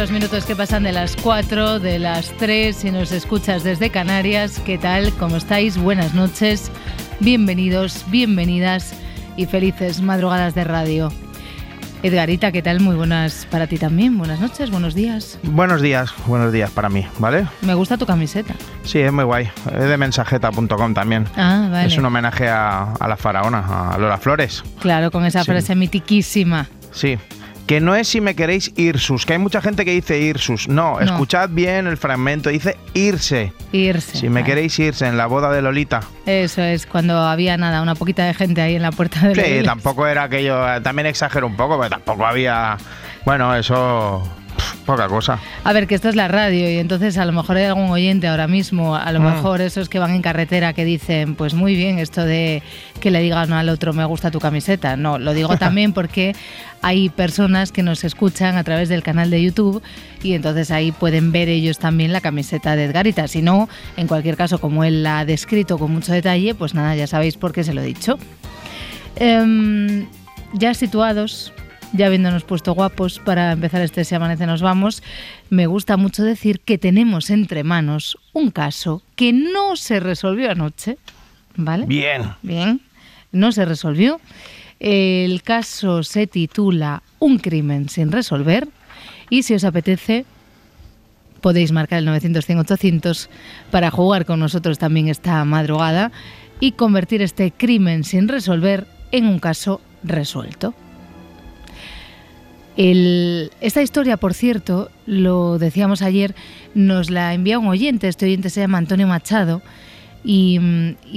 Los minutos que pasan de las 4, de las 3, si nos escuchas desde Canarias. ¿Qué tal? ¿Cómo estáis? Buenas noches, bienvenidos, bienvenidas y felices madrugadas de radio. Edgarita, ¿qué tal? Muy buenas para ti también. Buenas noches, buenos días. Buenos días, buenos días para mí, ¿vale? Me gusta tu camiseta. Sí, es muy guay. Es de mensajeta.com también. Ah, vale. Es un homenaje a, la faraona, a Lola Flores. Claro, con esa frase mitiquísima. Sí, que no es si me queréis irsus, que hay mucha gente que dice irsus. No, escuchad bien el fragmento, dice irse. Irse. Si me queréis irse en la boda de Lolita. Eso es, cuando había nada, una poquita de gente ahí en la puerta de Sí, tampoco era aquello, también exagero un poco, pero tampoco había... Bueno, eso poca cosa. A ver, que esto es la radio y entonces a lo mejor hay algún oyente ahora mismo, a lo mm. mejor esos que van en carretera que dicen, pues muy bien, esto de que le digan al otro, me gusta tu camiseta. No, lo digo también porque hay personas que nos escuchan a través del canal de YouTube y entonces ahí pueden ver ellos también la camiseta de Edgarita. Si no, en cualquier caso, como él la ha descrito con mucho detalle, pues nada, ya sabéis por qué se lo he dicho. Em, ya situados, ya habiéndonos puesto guapos para empezar este Si Amanece Nos Vamos, me gusta mucho decir que tenemos entre manos un caso que no se resolvió anoche, ¿vale? Bien. Bien, no se resolvió. El caso se titula Un crimen sin resolver y si os apetece podéis marcar el 900 para jugar con nosotros también esta madrugada y convertir este crimen sin resolver en un caso resuelto esta historia, por cierto, lo decíamos ayer, nos la envía un oyente, este oyente se llama Antonio Machado, y,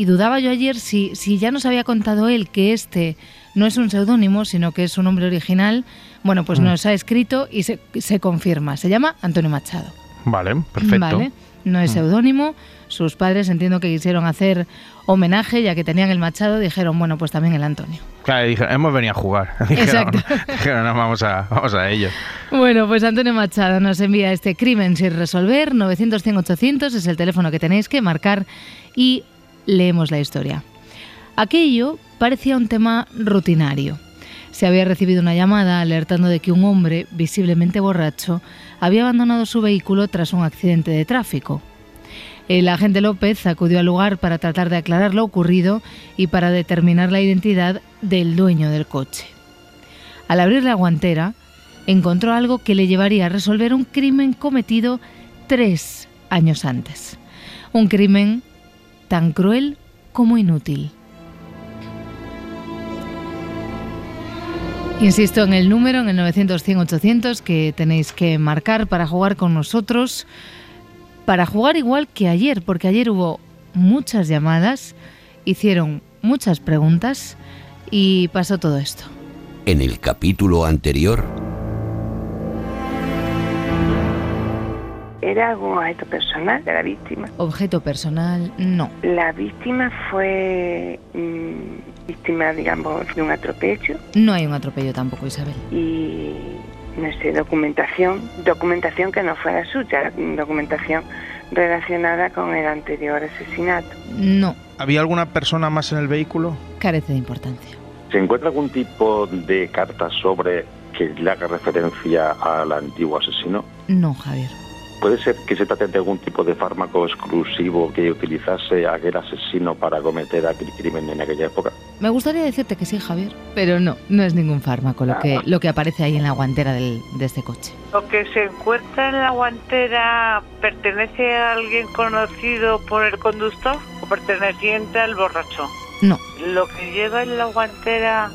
dudaba yo ayer si, si, ya nos había contado él que este no es un seudónimo, sino que es un nombre original. Bueno, pues mm. nos ha escrito y se, se, confirma. Se llama Antonio Machado. Vale, perfecto. Vale, no es mm. seudónimo. Sus padres entiendo que quisieron hacer homenaje, ya que tenían el Machado, dijeron, bueno, pues también el Antonio. Claro, dijeron, hemos venido a jugar. Exacto. Dijeron, no, vamos a, vamos a ello. Bueno, pues Antonio Machado nos envía este crimen sin resolver, 900 800 es el teléfono que tenéis que marcar y leemos la historia. Aquello parecía un tema rutinario. Se había recibido una llamada alertando de que un hombre, visiblemente borracho, había abandonado su vehículo tras un accidente de tráfico. El agente López acudió al lugar para tratar de aclarar lo ocurrido y para determinar la identidad del dueño del coche. Al abrir la guantera, encontró algo que le llevaría a resolver un crimen cometido tres años antes. Un crimen tan cruel como inútil. Insisto en el número, en el 900 800 que tenéis que marcar para jugar con nosotros para jugar igual que ayer, porque ayer hubo muchas llamadas, hicieron muchas preguntas y pasó todo esto. En el capítulo anterior... ¿Era algún objeto personal de la víctima? Objeto personal, no. ¿La víctima fue mm, víctima, digamos, de un atropello? No hay un atropello tampoco, Isabel. ¿Y no sé, documentación, documentación que no fuera suya, documentación relacionada con el anterior asesinato. No. ¿Había alguna persona más en el vehículo? Carece de importancia. ¿Se encuentra algún tipo de carta sobre que le haga referencia al antiguo asesino? No, Javier. ¿Puede ser que se trate de algún tipo de fármaco exclusivo que utilizase aquel asesino para cometer aquel crimen en aquella época? Me gustaría decirte que sí, Javier, pero no, no es ningún fármaco lo que, lo que aparece ahí en la guantera del, de este coche. ¿Lo que se encuentra en la guantera pertenece a alguien conocido por el conductor o perteneciente al borracho? No. ¿Lo que lleva en la guantera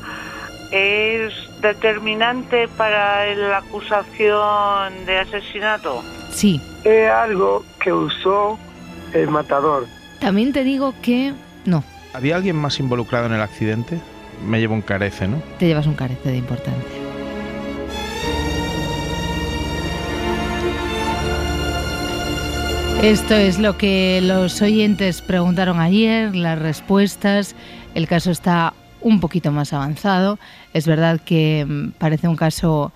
es determinante para la acusación de asesinato? Sí. Es algo que usó el matador. También te digo que no. ¿Había alguien más involucrado en el accidente? Me llevo un carece, ¿no? Te llevas un carece de importancia. Esto es lo que los oyentes preguntaron ayer, las respuestas. El caso está un poquito más avanzado. Es verdad que mm, parece un caso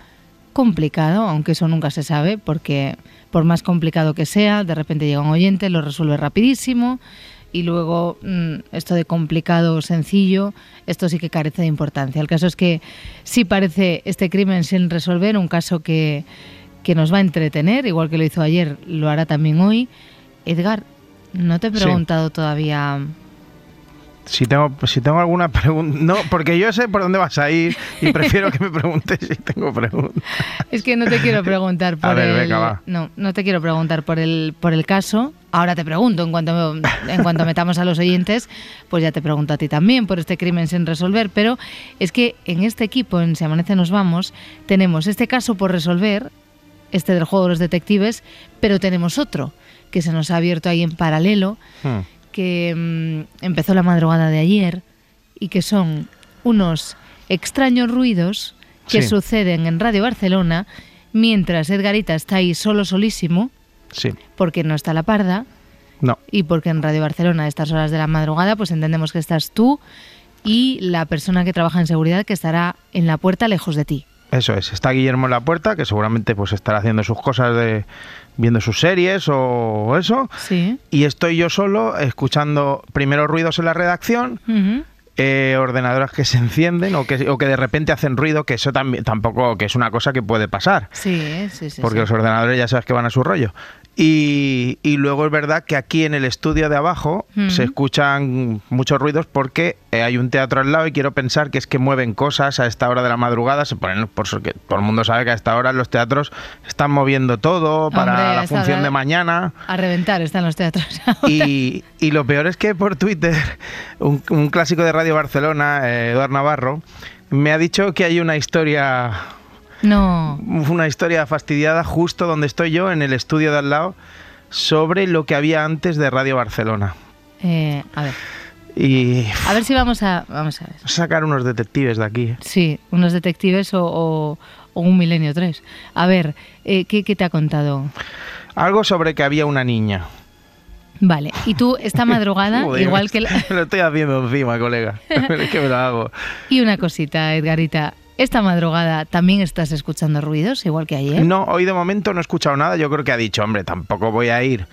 complicado, aunque eso nunca se sabe, porque por más complicado que sea, de repente llega un oyente, lo resuelve rapidísimo y luego mm, esto de complicado o sencillo, esto sí que carece de importancia. El caso es que sí parece este crimen sin resolver, un caso que, que nos va a entretener, igual que lo hizo ayer, lo hará también hoy. Edgar, no te he Sí. preguntado todavía Si tengo, si tengo alguna pregunta. No, porque yo sé por dónde vas a ir y prefiero que me preguntes si tengo preguntas. Es que no te quiero preguntar por ver, el venga, va. no, no te quiero preguntar por el por el caso. Ahora te pregunto en cuanto en cuanto metamos a los oyentes, pues ya te pregunto a ti también por este crimen sin resolver, pero es que en este equipo en Si amanece nos vamos tenemos este caso por resolver, este del juego de los detectives, pero tenemos otro que se nos ha abierto ahí en paralelo Hmm. Que mm, empezó la madrugada de ayer y que son unos extraños ruidos que Sí. suceden en Radio Barcelona mientras Edgarita está ahí solo solísimo Sí, porque no está la parda no. y porque en Radio Barcelona a estas horas de la madrugada pues entendemos que estás tú y la persona que trabaja en seguridad que estará en la puerta lejos de ti. Eso es. Está Guillermo en la puerta, que seguramente pues estará haciendo sus cosas de viendo sus series o eso. Sí. Y estoy yo solo escuchando primero ruidos en la redacción, Ujú. eh, ordenadores que se encienden o que, o que de repente hacen ruido, que eso también tampoco que es una cosa que puede pasar. Sí, sí, sí. porque sí. los ordenadores ya sabes que van a su rollo. Y, y luego es verdad que aquí en el estudio de abajo se escuchan muchos ruidos porque eh, hay un teatro al lado y quiero pensar que es que mueven cosas a esta hora de la madrugada. Se ponen, por todo el mundo sabe que a esta hora los teatros están moviendo todo para Hombre, la función hora- de mañana. A reventar están los teatros. Y, y lo peor es que por Twitter, un, un clásico de Radio Barcelona, eh, Eduard Navarro, me ha dicho que hay una historia no. una historia fastidiada justo donde estoy yo, en el estudio de al lado, sobre lo que había antes de Radio Barcelona. Eh, a ver. Y A ver si vamos a vamos a ver. sacar unos detectives de aquí. ¿eh? Sí, unos detectives o, o- o un Milenio 3. A ver, eh, ¿qué, qué te ha contado? Algo sobre que había una niña. Vale, y tú esta madrugada, Joder, igual que... la- Me lo estoy haciendo encima, colega. es que me lo hago. Y una cosita, Edgarita, esta madrugada también estás escuchando ruidos, igual que ayer. No, hoy de momento no he escuchado nada. Yo creo que ha dicho, hombre, tampoco voy a ir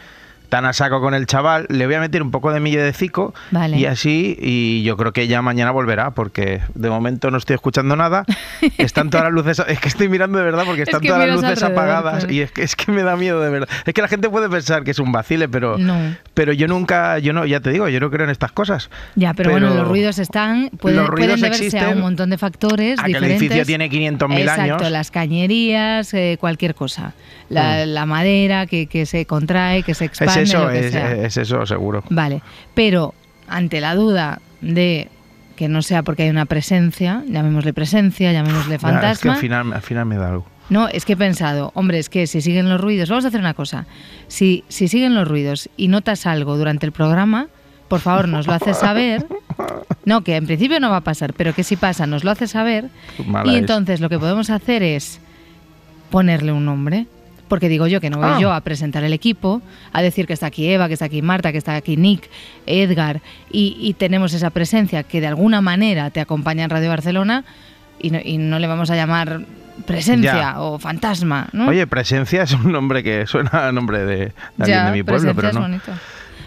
tan a saco con el chaval. Le voy a meter un poco de mille de cico Vale. y así. Y yo creo que ya mañana volverá porque de momento no estoy escuchando nada. Están todas las luces. Es que estoy mirando de verdad porque Es están que todas las luces apagadas y es que, es que me da miedo de verdad. Es que la gente puede pensar que es un vacile, pero. No. Pero yo nunca, yo no, ya te digo, yo no creo en estas cosas. Ya, pero, bueno, los ruidos están, pueden, los ruidos pueden deberse a existen, un montón de factores a que el diferentes. edificio tiene 500.000 Exacto, años. las cañerías, eh, cualquier cosa. La, Mm. la madera que, que se contrae, que se Es expande, eso, es, eso, seguro. Vale, pero ante la duda de que no sea porque hay una presencia, llamémosle presencia, llamémosle Ya, es que fantasma. al final, al final me da algo. No, es que he pensado, hombre, es que si siguen los ruidos, vamos a hacer una cosa. Si, si siguen los ruidos y notas algo durante el programa, por favor nos lo haces saber. No, que en principio no va a pasar, pero que si pasa, nos lo haces saber. Mala y es. entonces lo que podemos hacer es ponerle un nombre. Porque digo yo que no voy Ah. yo a presentar el equipo, a decir que está aquí Eva, que está aquí Marta, que está aquí Nick, Edgar, y, y tenemos esa presencia que de alguna manera te acompaña en Radio Barcelona y no, y no le vamos a llamar presencia Ya. o fantasma, ¿no? Oye, presencia es un nombre que suena a nombre de, de alguien de mi pueblo, pero es no. bonito.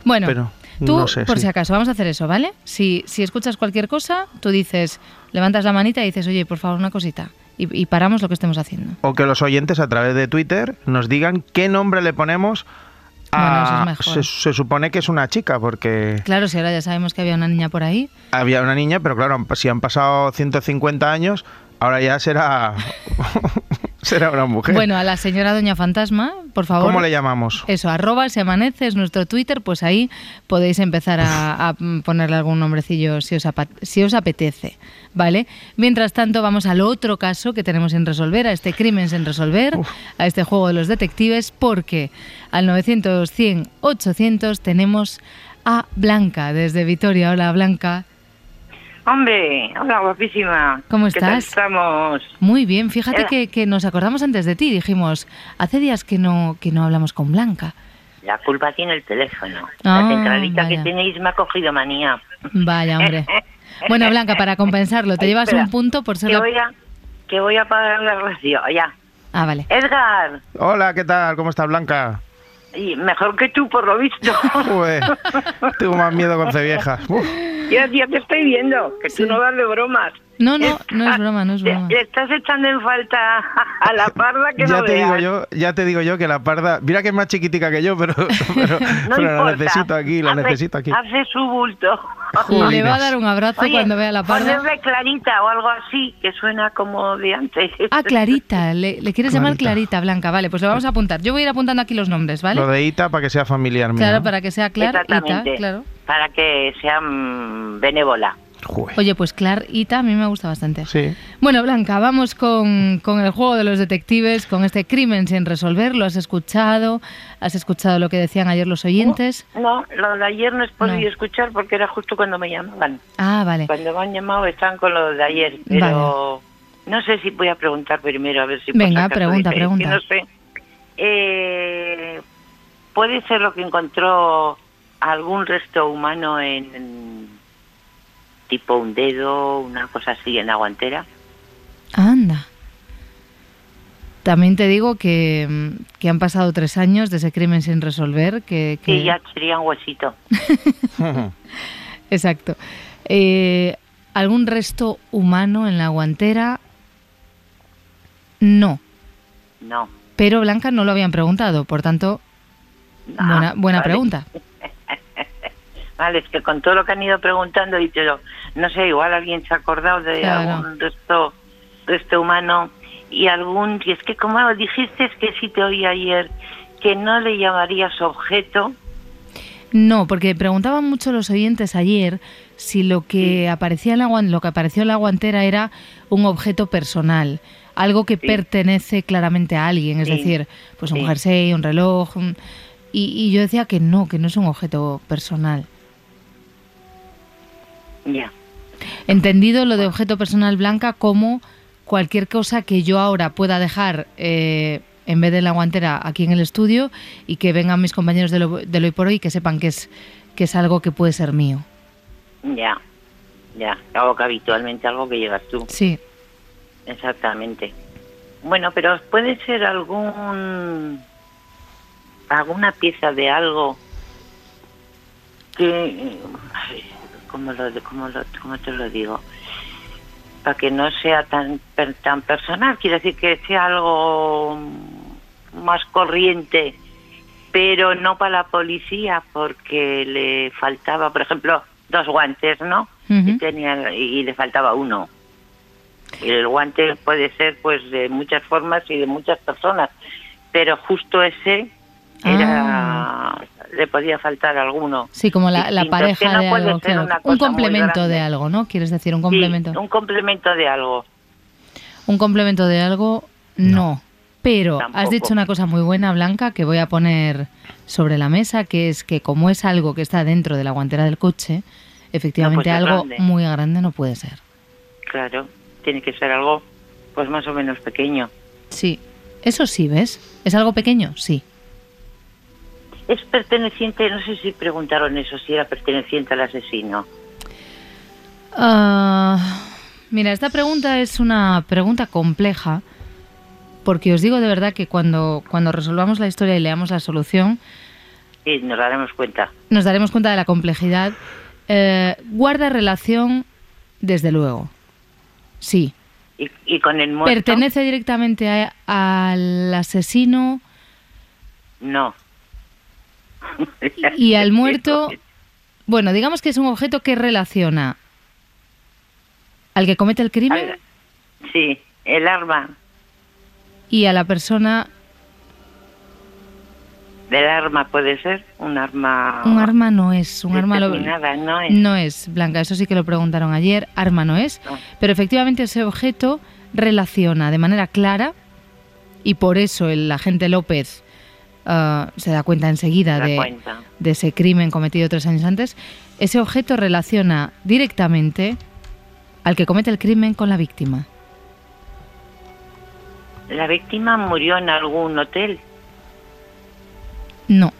Bueno, Pero tú, no sé, por sí. si acaso, vamos a hacer eso, ¿vale? Si, si escuchas cualquier cosa, tú dices, levantas la manita y dices, oye, por favor, una cosita. Y, y paramos lo que estemos haciendo. O que los oyentes a través de Twitter nos digan qué nombre le ponemos Bueno, eso a... es mejor. se, se supone que es una chica, porque Claro, si ahora ya sabemos que había una niña por ahí. había una niña, pero claro, si han pasado 150 años, ahora ya será... Será una mujer. Bueno, a la señora Doña Fantasma, por favor. ¿Cómo le llamamos? Eso, arroba se amanece es nuestro Twitter, pues ahí podéis empezar a, a ponerle algún nombrecillo si os, apa- si os apetece, ¿vale? Mientras tanto, vamos al otro caso que tenemos en resolver, a este crimen sin resolver, a este juego de los detectives, porque al 900, 100, 800 tenemos a Blanca desde Vitoria. Hola, Blanca. Hombre, hola guapísima. ¿Cómo ¿Qué tal estás? estamos? Muy bien, fíjate que, que nos acordamos antes de ti, dijimos, hace días que no, que no hablamos con Blanca. La culpa tiene el teléfono. Ah, la centralita vaya. que tenéis me ha cogido manía. Vaya, hombre. Bueno, Blanca, para compensarlo, te Ay, llevas espera, un punto por ser Que la... voy a, que voy a apagar la radio, ya. Ah, vale. Edgar, Hola, ¿qué tal? ¿Cómo está Blanca? Y mejor que tú por lo visto. Joder, tengo más miedo con Ceviejas. Uf. ya, ya te estoy viendo, que tú no das de bromas. No, no, no es broma, no es broma. le estás echando en falta a la parda que Ya no te digo yo, ya te digo yo que la parda, mira que es más chiquitica que yo, pero, pero, No pero la importa. necesito aquí, la Hace- necesito aquí. Hace su bulto. Le va a dar un abrazo Oye, cuando vea la parda. ponerle clarita o algo así, que suena como de antes. Ah, Clarita, le, le quieres llamar Clarita. Clarita, Blanca. Vale, pues lo vamos a apuntar. Yo voy a ir apuntando aquí los nombres, ¿vale? Lo de Ita para que sea familiar mío. Claro, ¿no? para que sea Clarita, Exactamente. claro. Para que sea benévola. Joder. Oye, pues Clarita a mí me gusta bastante. Sí. Bueno, Blanca, vamos con, con el juego de los detectives, con este crimen sin resolver. ¿Lo has escuchado? ¿Has escuchado lo que decían ayer los oyentes? No, lo de ayer no he podido No. escuchar porque era justo cuando me llamaban. Ah, vale. Cuando me han llamado están con lo de ayer, pero no sé si voy a preguntar primero a ver si Venga, pregunta, dice, es que pregunta. no sé. Eh, ¿Puede ser lo que encontró algún resto humano en, en tipo un dedo, una cosa así en la guantera? Anda. También te digo que, que han pasado tres años de ese crimen sin resolver. Que, que- Sí, ya sería un huesito. Exacto. Eh, ¿Algún resto humano en la guantera? No. No. Pero Blanca no lo habían preguntado, por tanto, Ah, buena, buena vale. pregunta. Vale, es que con todo lo que han ido preguntando, y pero no sé, igual alguien se ha acordado de Claro. algún resto, resto humano y algún, y es que como dijiste, es que sí te oí ayer, que no le llamarías objeto, No, porque preguntaban mucho los oyentes ayer si lo que aparecía en la lo que apareció en la guantera era un objeto personal, algo que Sí. pertenece claramente a alguien, es Sí. decir, pues un Sí. jersey, un reloj, un- y, y yo decía que no, que no es un objeto personal. Ya. Entendido lo de objeto personal blanca como cualquier cosa que yo ahora pueda dejar eh, en vez de la guantera aquí en el estudio y que vengan mis compañeros de lo, de lo hoy por hoy y que sepan que es, que es algo que puede ser mío. Ya, ya, algo que habitualmente algo que llevas tú, Sí. exactamente. Bueno, pero puede ser algún alguna pieza de algo que ay, cómo lo cómo lo cómo te lo digo para que no sea tan tan personal, quiere decir que sea algo más corriente, pero no para la policía porque le faltaba, por ejemplo, dos guantes, ¿no? Ujú. y, tenía, y le faltaba uno. Y el guante puede ser pues de muchas formas y de muchas personas, pero justo ese era le podía faltar alguno. Sí, como la, la pareja no de puede algo. ser claro. una Un complemento de algo, ¿no? ¿Quieres decir un Sí, complemento? un complemento de algo. Un complemento de algo, no. Pero has dicho una cosa muy buena, Blanca, que voy a poner sobre la mesa, que es que como es algo que está dentro de la guantera del coche, efectivamente es algo grande. muy grande no puede ser. Claro, tiene que ser algo pues más o menos pequeño. Sí. Eso sí, ¿ves? ¿Es algo pequeño? Sí. Es perteneciente, no sé si preguntaron eso, si era perteneciente al asesino. Ah, mira, esta pregunta es una pregunta compleja, porque os digo de verdad que cuando, cuando resolvamos la historia y leamos la solución, Sí, nos daremos cuenta. nos daremos cuenta de la complejidad. Eh, guarda relación, desde luego. Sí. Y, y con el muerto, ¿Pertenece directamente a- al asesino no. Y al muerto? Bueno, digamos que es un objeto que relaciona al que comete el crimen. Sí, el arma. y a la persona Del arma puede ser, un arma... un arma no es, un arma lo- no es. no es, Blanca, eso sí que lo preguntaron ayer, arma no es, No. pero efectivamente ese objeto relaciona de manera clara y por eso el agente López ah, se da cuenta enseguida Se da de, cuenta. de ese crimen cometido tres años antes, ese objeto relaciona directamente al que comete el crimen con la víctima. La víctima murió en algún hotel, No,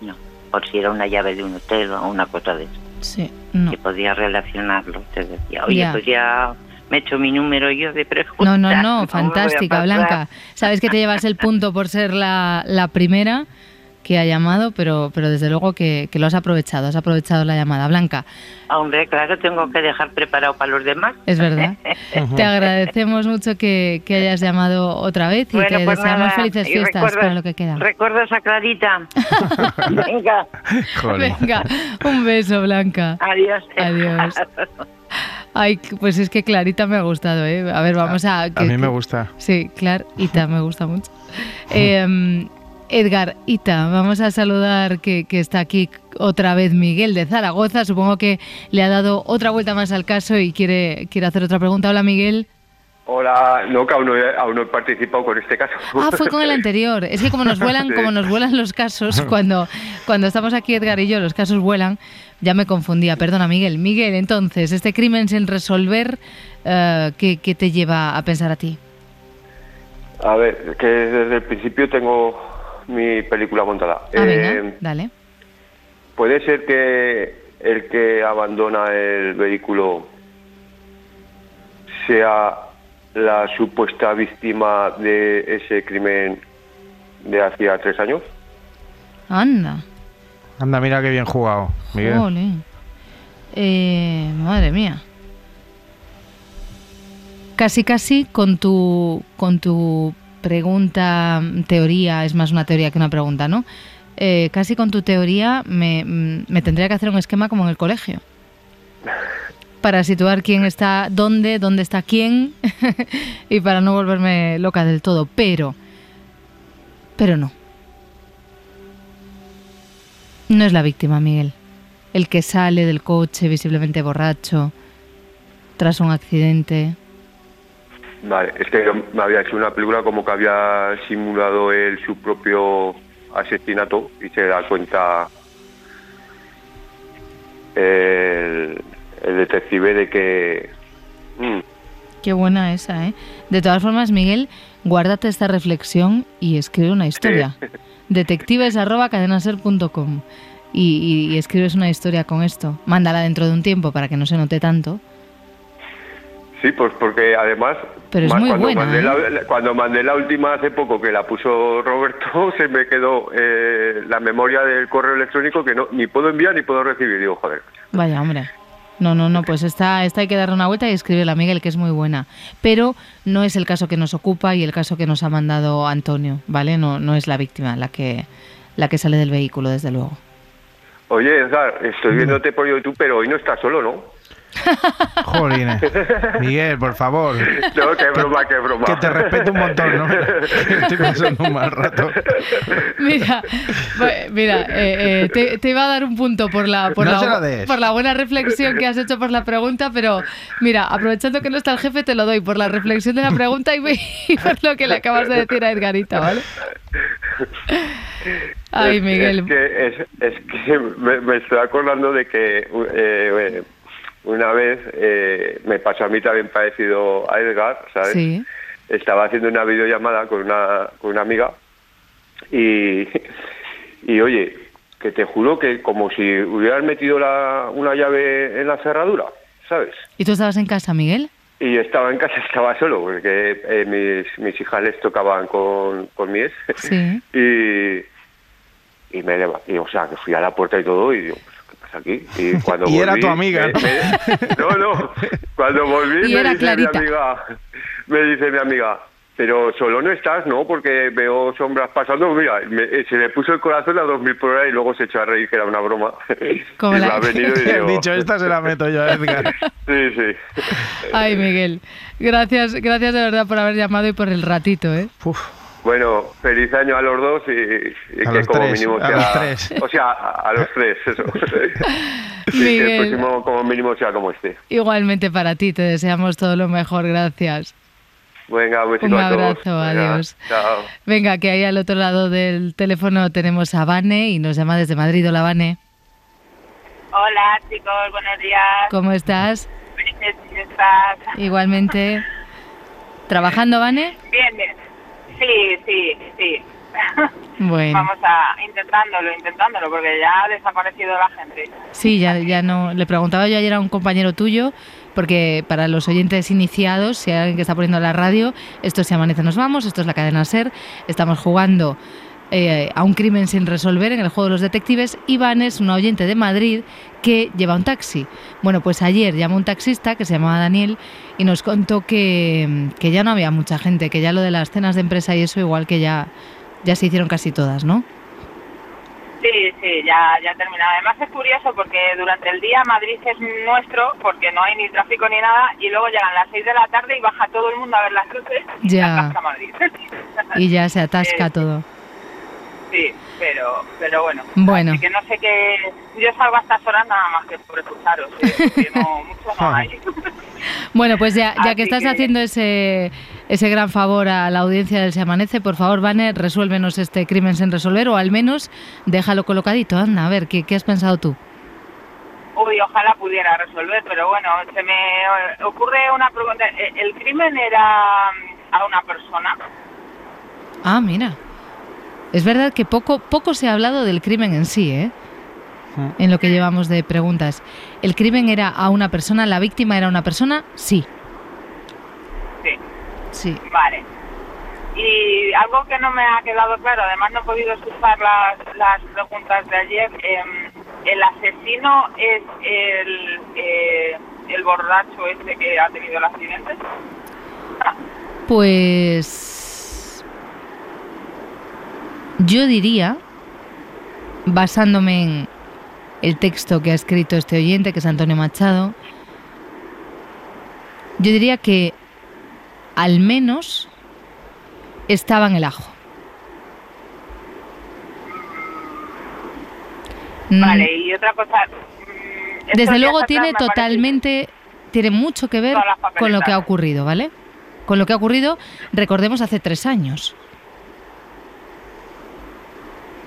no, por si era una llave de un hotel o una cosa de eso, sí, no. que podía relacionarlo. Te decía, oye, Ya. pues ya me he hecho mi número yo de preguntas. No, no, no, fantástica. Blanca. Sabes que te llevas el punto por ser la, la primera que ha llamado, pero, pero desde luego que, que lo has aprovechado, has aprovechado la llamada. Blanca, Hombre, claro, tengo que dejar preparado para los demás. es verdad. te agradecemos mucho que, que hayas llamado otra vez y Bueno, te pues deseamos nada, felices fiestas recuerda- para lo que queda. ¿Recuerdas a Clarita? Venga, Jolín. Venga, un beso, Blanca. adiós. Adiós. Ay, pues es que Clarita me ha gustado, ¿eh? A ver, vamos a... A que- mí me que- gusta. Sí, Clarita me gusta mucho. Eh, Edgar, Ita, vamos a saludar que, que está aquí otra vez Miguel de Zaragoza. Supongo que le ha dado otra vuelta más al caso y quiere, quiere hacer otra pregunta. Hola, Miguel. Hola, no, que aún no, he, aún no he participado con este caso. Ah, fue con el anterior. Es que como nos vuelan, Sí. como nos vuelan los casos, cuando, cuando estamos aquí Edgar y yo, los casos vuelan, ya me confundía. Perdona, Miguel. Miguel, entonces, este crimen sin resolver, eh, ¿qué, qué te lleva a pensar a ti? A ver, que desde el principio tengo mi película montada. Ah, venga, Eh, dale. ¿Puede ser que el que abandona el vehículo sea la supuesta víctima de ese crimen de hacía tres años? Anda. Anda, mira qué bien jugado, Miguel. Eh, madre mía. Casi, casi con tu, con tu pregunta, teoría, es más una teoría que una pregunta, ¿no? Eh, casi con tu teoría me, mm, me tendría que hacer un esquema como en el colegio. Para situar quién está dónde, dónde está quién y para no volverme loca del todo. Pero, pero no. No es la víctima, Miguel. El que sale del coche visiblemente borracho tras un accidente. Vale, es que me había hecho una película como que había simulado él su propio asesinato y se da cuenta el, el detective de que... mm, Qué buena esa, ¿eh? De todas formas, Miguel, guárdate esta reflexión y escribe una historia. Detectives arroba cadenaser.com y, y- y escribes una historia con esto. Mándala dentro de un tiempo para que no se note tanto. Sí, pues porque además... Pero es muy cuando buena, Mandé ¿eh? la- cuando mandé la última hace poco que la puso Roberto, se me quedó eh, la memoria del correo electrónico que no ni puedo enviar ni puedo recibir. Digo, joder. Vaya, hombre. No, no, no, pues esta, esta hay que darle una vuelta y escribirla a Miguel, que es muy buena. Pero no es el caso que nos ocupa y el caso que nos ha mandado Antonio, ¿vale? No, no es la víctima la que, la que sale del vehículo, desde luego. Oye, Edgar, estoy viéndote por YouTube, pero hoy no estás solo, ¿no? Jolines. Miguel, por favor. No, qué broma, qué broma. Que te respeto un montón, ¿no? Estoy pasando un mal rato. Mira, bu- mira eh, eh, te, te iba a dar un punto por la, por, No la, por la buena reflexión que has hecho por la pregunta, pero mira, aprovechando que no está el jefe, te lo doy por la reflexión de la pregunta y, y por lo que le acabas de decir a Edgarita, ¿vale? Ay, Miguel. Es que, es, es que me, me estoy acordando de que eh, eh, una vez eh, me pasó a mí también parecido a Edgar, ¿sabes? Sí. Estaba haciendo una videollamada con una, con una amiga y, y oye, que te juro que como si hubieras metido la, una llave en la cerradura, ¿sabes? ¿Y tú estabas en casa, Miguel? Y estaba en casa, estaba solo, porque eh, mis, mis hijas les tocaban con, con mi ex. Sí. y, y me leva- y, o sea, que fui a la puerta y todo y digo, pues, ¿qué pasa aquí? Y cuando Y era volví, tu amiga, me- ¿no? no, no, cuando volví Y me era dice mi Clarita. amiga, me dice mi amiga, Pero solo no estás, ¿no? Porque veo sombras pasando. Mira, me- eh, se me puso el corazón a 2000 por hora y luego se echó a reír que era una broma. Como y la- me ha venido y digo, dicho, esta se la meto yo, Edgar. Sí, sí. Ay, Miguel, gracias, gracias de verdad por haber llamado y por el ratito, ¿eh? Uf, Bueno, feliz año a los dos y, y A que como tres, mínimo a sea... los tres. O sea, a, a los tres, eso. Y que el próximo como mínimo sea como este. Igualmente para ti, te deseamos todo lo mejor, gracias. Venga, un a todos. abrazo, Venga, adiós. Chao. Venga, que ahí al otro lado del teléfono tenemos a Vane y nos llama desde Madrid. Hola, Vane. Hola, chicos, buenos días. ¿Cómo estás? Felices fiestas. Igualmente. ¿Trabajando, Vane? Bien, bien. Sí, sí, sí. Bueno. Vamos a intentándolo, intentándolo, porque ya ha desaparecido la gente. Sí, ya, ya no. Le preguntaba yo ayer a un compañero tuyo, porque para los oyentes iniciados, si hay alguien que está poniendo la radio, esto se amanece, nos vamos, esto es la cadena Ser, estamos jugando eh, a un crimen sin resolver en el juego de los detectives. Iván es un oyente de Madrid que lleva un taxi. Bueno, pues ayer llamó un taxista que se llamaba Daniel y nos contó que, que ya no había mucha gente, que ya lo de las cenas de empresa y eso igual que ya, ya se hicieron casi todas, ¿no? Sí, sí, ya, ya ha terminado. Además es curioso porque durante el día Madrid es nuestro, porque no hay ni tráfico ni nada, y luego llegan las 6 de la tarde y baja todo el mundo a ver las luces y Ya. se atasca Madrid. Y ya se atasca Eh, todo. Sí, pero, pero bueno. Bueno. Así que no sé qué. Yo salgo a estas horas nada más que por escucharos. ¿eh? Porque no, mucho no hay. Bueno, pues ya, ya que estás que- haciendo ese, ese gran favor a la audiencia del Se Amanece, por favor, Vane, resuélvenos este crimen sin resolver o al menos déjalo colocadito. Anda, a ver, ¿qué, qué has pensado tú? Uy, ojalá pudiera resolver, pero bueno, se me ocurre una pregunta. Eh, ¿El crimen era mm, a una persona? Ah, mira. Es verdad que poco, poco se ha hablado del crimen en sí, ¿eh? En lo que llevamos de preguntas. ¿El crimen era a una persona? ¿La víctima era una persona? Sí. Sí. Sí. Vale. Y algo que no me ha quedado claro, además no he podido escuchar las, las preguntas de ayer, em, ¿el asesino es el, eh, el borracho este que ha tenido el accidente? Pues yo diría, basándome en el texto que ha escrito este oyente, que es Antonio Machado, yo diría que al menos estaba en el ajo. Mm, Vale, y otra cosa... mm, Desde luego tiene totalmente, tiene mucho que ver con lo que ha ocurrido, ¿vale? Con lo que ha ocurrido, recordemos, hace tres años.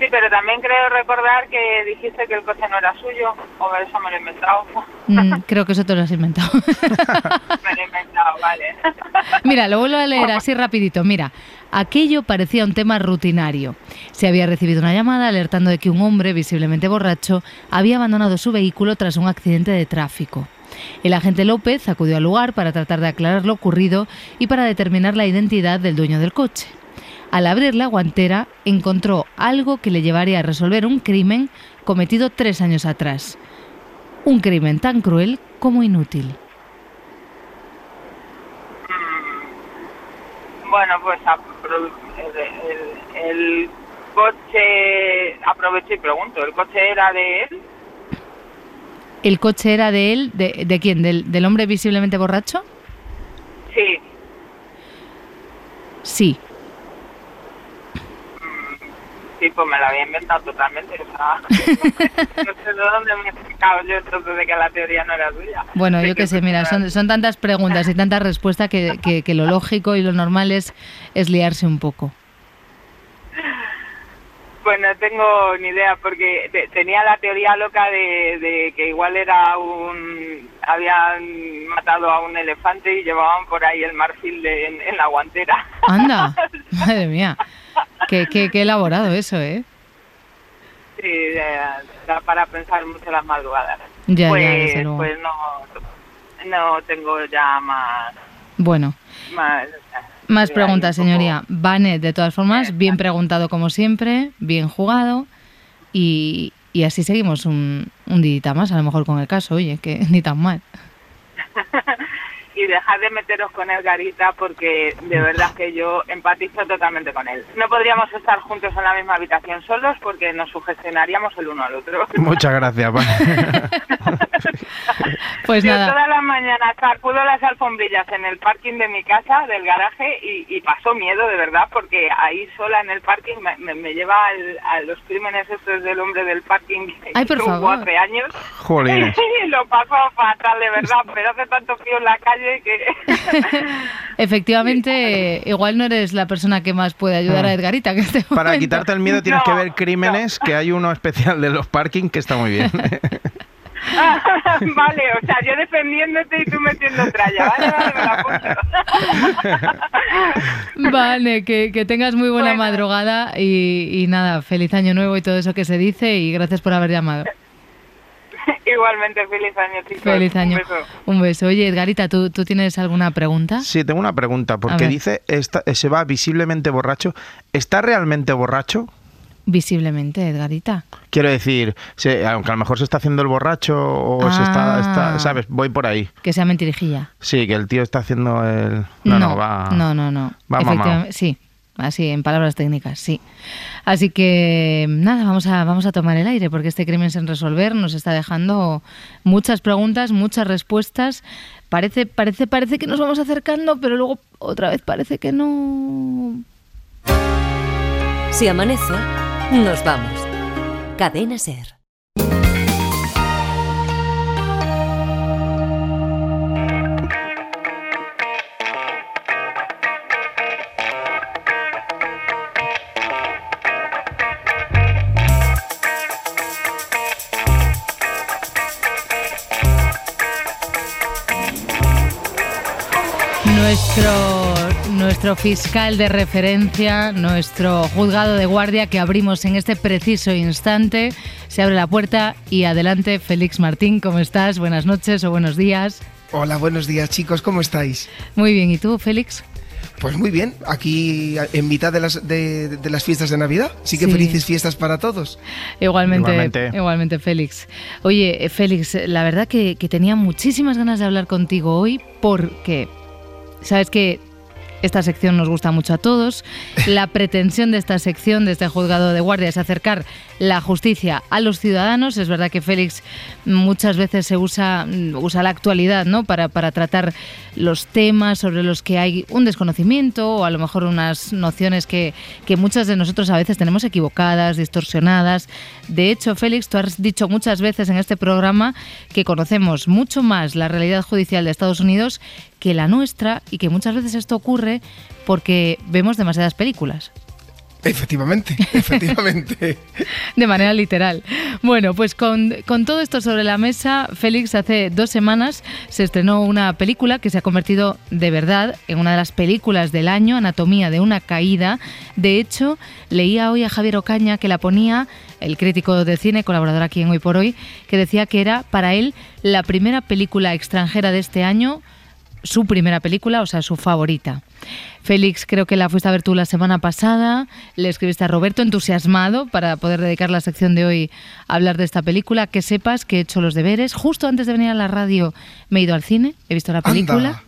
Sí, pero también creo recordar que dijiste que el coche no era suyo, o eso me lo he inventado. Mm, creo que eso te lo has inventado. me lo he inventado, vale. Mira, lo vuelvo a leer así rapidito. Mira, aquello parecía un tema rutinario. Se había recibido una llamada alertando de que un hombre, visiblemente borracho, había abandonado su vehículo tras un accidente de tráfico. El agente López acudió al lugar para tratar de aclarar lo ocurrido y para determinar la identidad del dueño del coche. Al abrir la guantera, encontró algo que le llevaría a resolver un crimen cometido tres años atrás. Un crimen tan cruel como inútil. Bueno, pues el, el- el coche, aprovecho y pregunto, ¿el coche era de él? ¿El coche era de él? ¿De, de quién? ¿Del, del hombre visiblemente borracho? Sí. Sí. Sí, pues me la había inventado totalmente. O sea, no sé de dónde me he sacado yo entonces de que la teoría no era suya. Bueno, yo qué sé, mira, era- son, son tantas preguntas y tantas respuestas que, que- que lo lógico y lo normal es, es liarse un poco. Pues no tengo ni idea, porque te- tenía la teoría loca de, de que igual era un... Habían matado a un elefante y llevaban por ahí el marfil de- en, en la guantera. Anda, madre mía, qué, qué, qué elaborado eso, ¿eh? Sí, eh, da para pensar mucho las madrugadas. Ya, ya, pues, desde luego. pues no, no tengo ya más... Bueno, Más, preguntas, señoría. Vane, de todas formas, bien preguntado como siempre, bien jugado y, y así seguimos un, un día más, a lo mejor con el caso, oye, que ni tan mal. y dejar de meteros con el Garita porque de verdad que yo empatizo totalmente con él. No podríamos estar juntos en la misma habitación solos porque nos sugestionaríamos el uno al otro. Muchas gracias. pues yo nada. todas las mañanas sacudo las alfombrillas en el parking de mi casa, del garaje, y, y paso miedo de verdad porque ahí sola en el parking me, me- me lleva al- a los crímenes estos del hombre del parking que Ay, por favor. hace años. Jolines. Y lo paso fatal, de verdad, pero hace tanto frío en la calle que... Efectivamente, igual no eres la persona que más puede ayudar a Edgarita. Que en este Para momento. quitarte el miedo tienes No, que ver Crímenes, que hay uno especial de los parking que está muy bien. vale, o sea, yo defendiéndote y tú metiendo tralla, ¿vale? Vale, me la apunto. Vale, que, que tengas muy buena Bueno. madrugada y, y nada, feliz año nuevo y todo eso que se dice y gracias por haber llamado. Igualmente, feliz año, chicos. Feliz año. Un beso. Un beso. Oye, Edgarita, ¿tú, tú tienes alguna pregunta? Sí, tengo una pregunta, porque dice, está, se va visiblemente borracho. ¿Está realmente borracho? Visiblemente, Edgarita. Quiero decir, se- aunque a lo mejor se está haciendo el borracho o se está, Ah. está- ¿sabes? Voy por ahí. Que sea mentirijilla. Sí, que el tío está haciendo el... No, no, va... no, no, no. va. Efectivamente, sí. Así, en palabras técnicas, sí. Así que nada, vamos a, vamos a tomar el aire porque este crimen sin resolver nos está dejando muchas preguntas, muchas respuestas. Parece, parece, parece que nos vamos acercando, pero luego otra vez parece que no. Si amanece, nos vamos. Cadena Ser. Nuestro, nuestro fiscal de referencia, nuestro juzgado de guardia que abrimos en este preciso instante. Se abre la puerta y adelante, Félix Martín, ¿cómo estás? Buenas noches o buenos días. Hola, buenos días chicos, ¿cómo estáis? Muy bien, ¿y tú, Félix? Pues muy bien, aquí en mitad de las, de, de las fiestas de Navidad, sí que Sí. felices fiestas para todos. Igualmente, Igualmente. igualmente, Félix. Oye, eh, Félix, la verdad que, que tenía muchísimas ganas de hablar contigo hoy porque sabes que esta sección nos gusta mucho a todos. La pretensión de esta sección, de este juzgado de guardia, es acercar la justicia a los ciudadanos. Es verdad que Félix muchas veces se usa, mm, usa la actualidad ¿no? para, para tratar los temas sobre los que hay un desconocimiento o a lo mejor unas nociones que, que muchas de nosotros a veces tenemos equivocadas, distorsionadas. De hecho, Félix, tú has dicho muchas veces en este programa que conocemos mucho más la realidad judicial de Estados Unidos que la nuestra y que muchas veces esto ocurre porque vemos demasiadas películas. Efectivamente, efectivamente. De manera literal. Bueno, pues con, con todo esto sobre la mesa, Félix, hace dos semanas se estrenó una película que se ha convertido de verdad en una de las películas del año, Anatomía de una caída. De hecho, leía hoy a Javier Ocaña que la ponía, el crítico de cine, colaborador aquí en Hoy por Hoy, que decía que era para él la primera película extranjera de este año su primera película, o sea, su favorita. Félix, creo que la fuiste a ver tú la semana pasada, le escribiste a Roberto entusiasmado para poder dedicar la sección de hoy a hablar de esta película, que sepas que he hecho los deberes. Justo antes de venir a la radio me he ido al cine, he visto la película. Anda,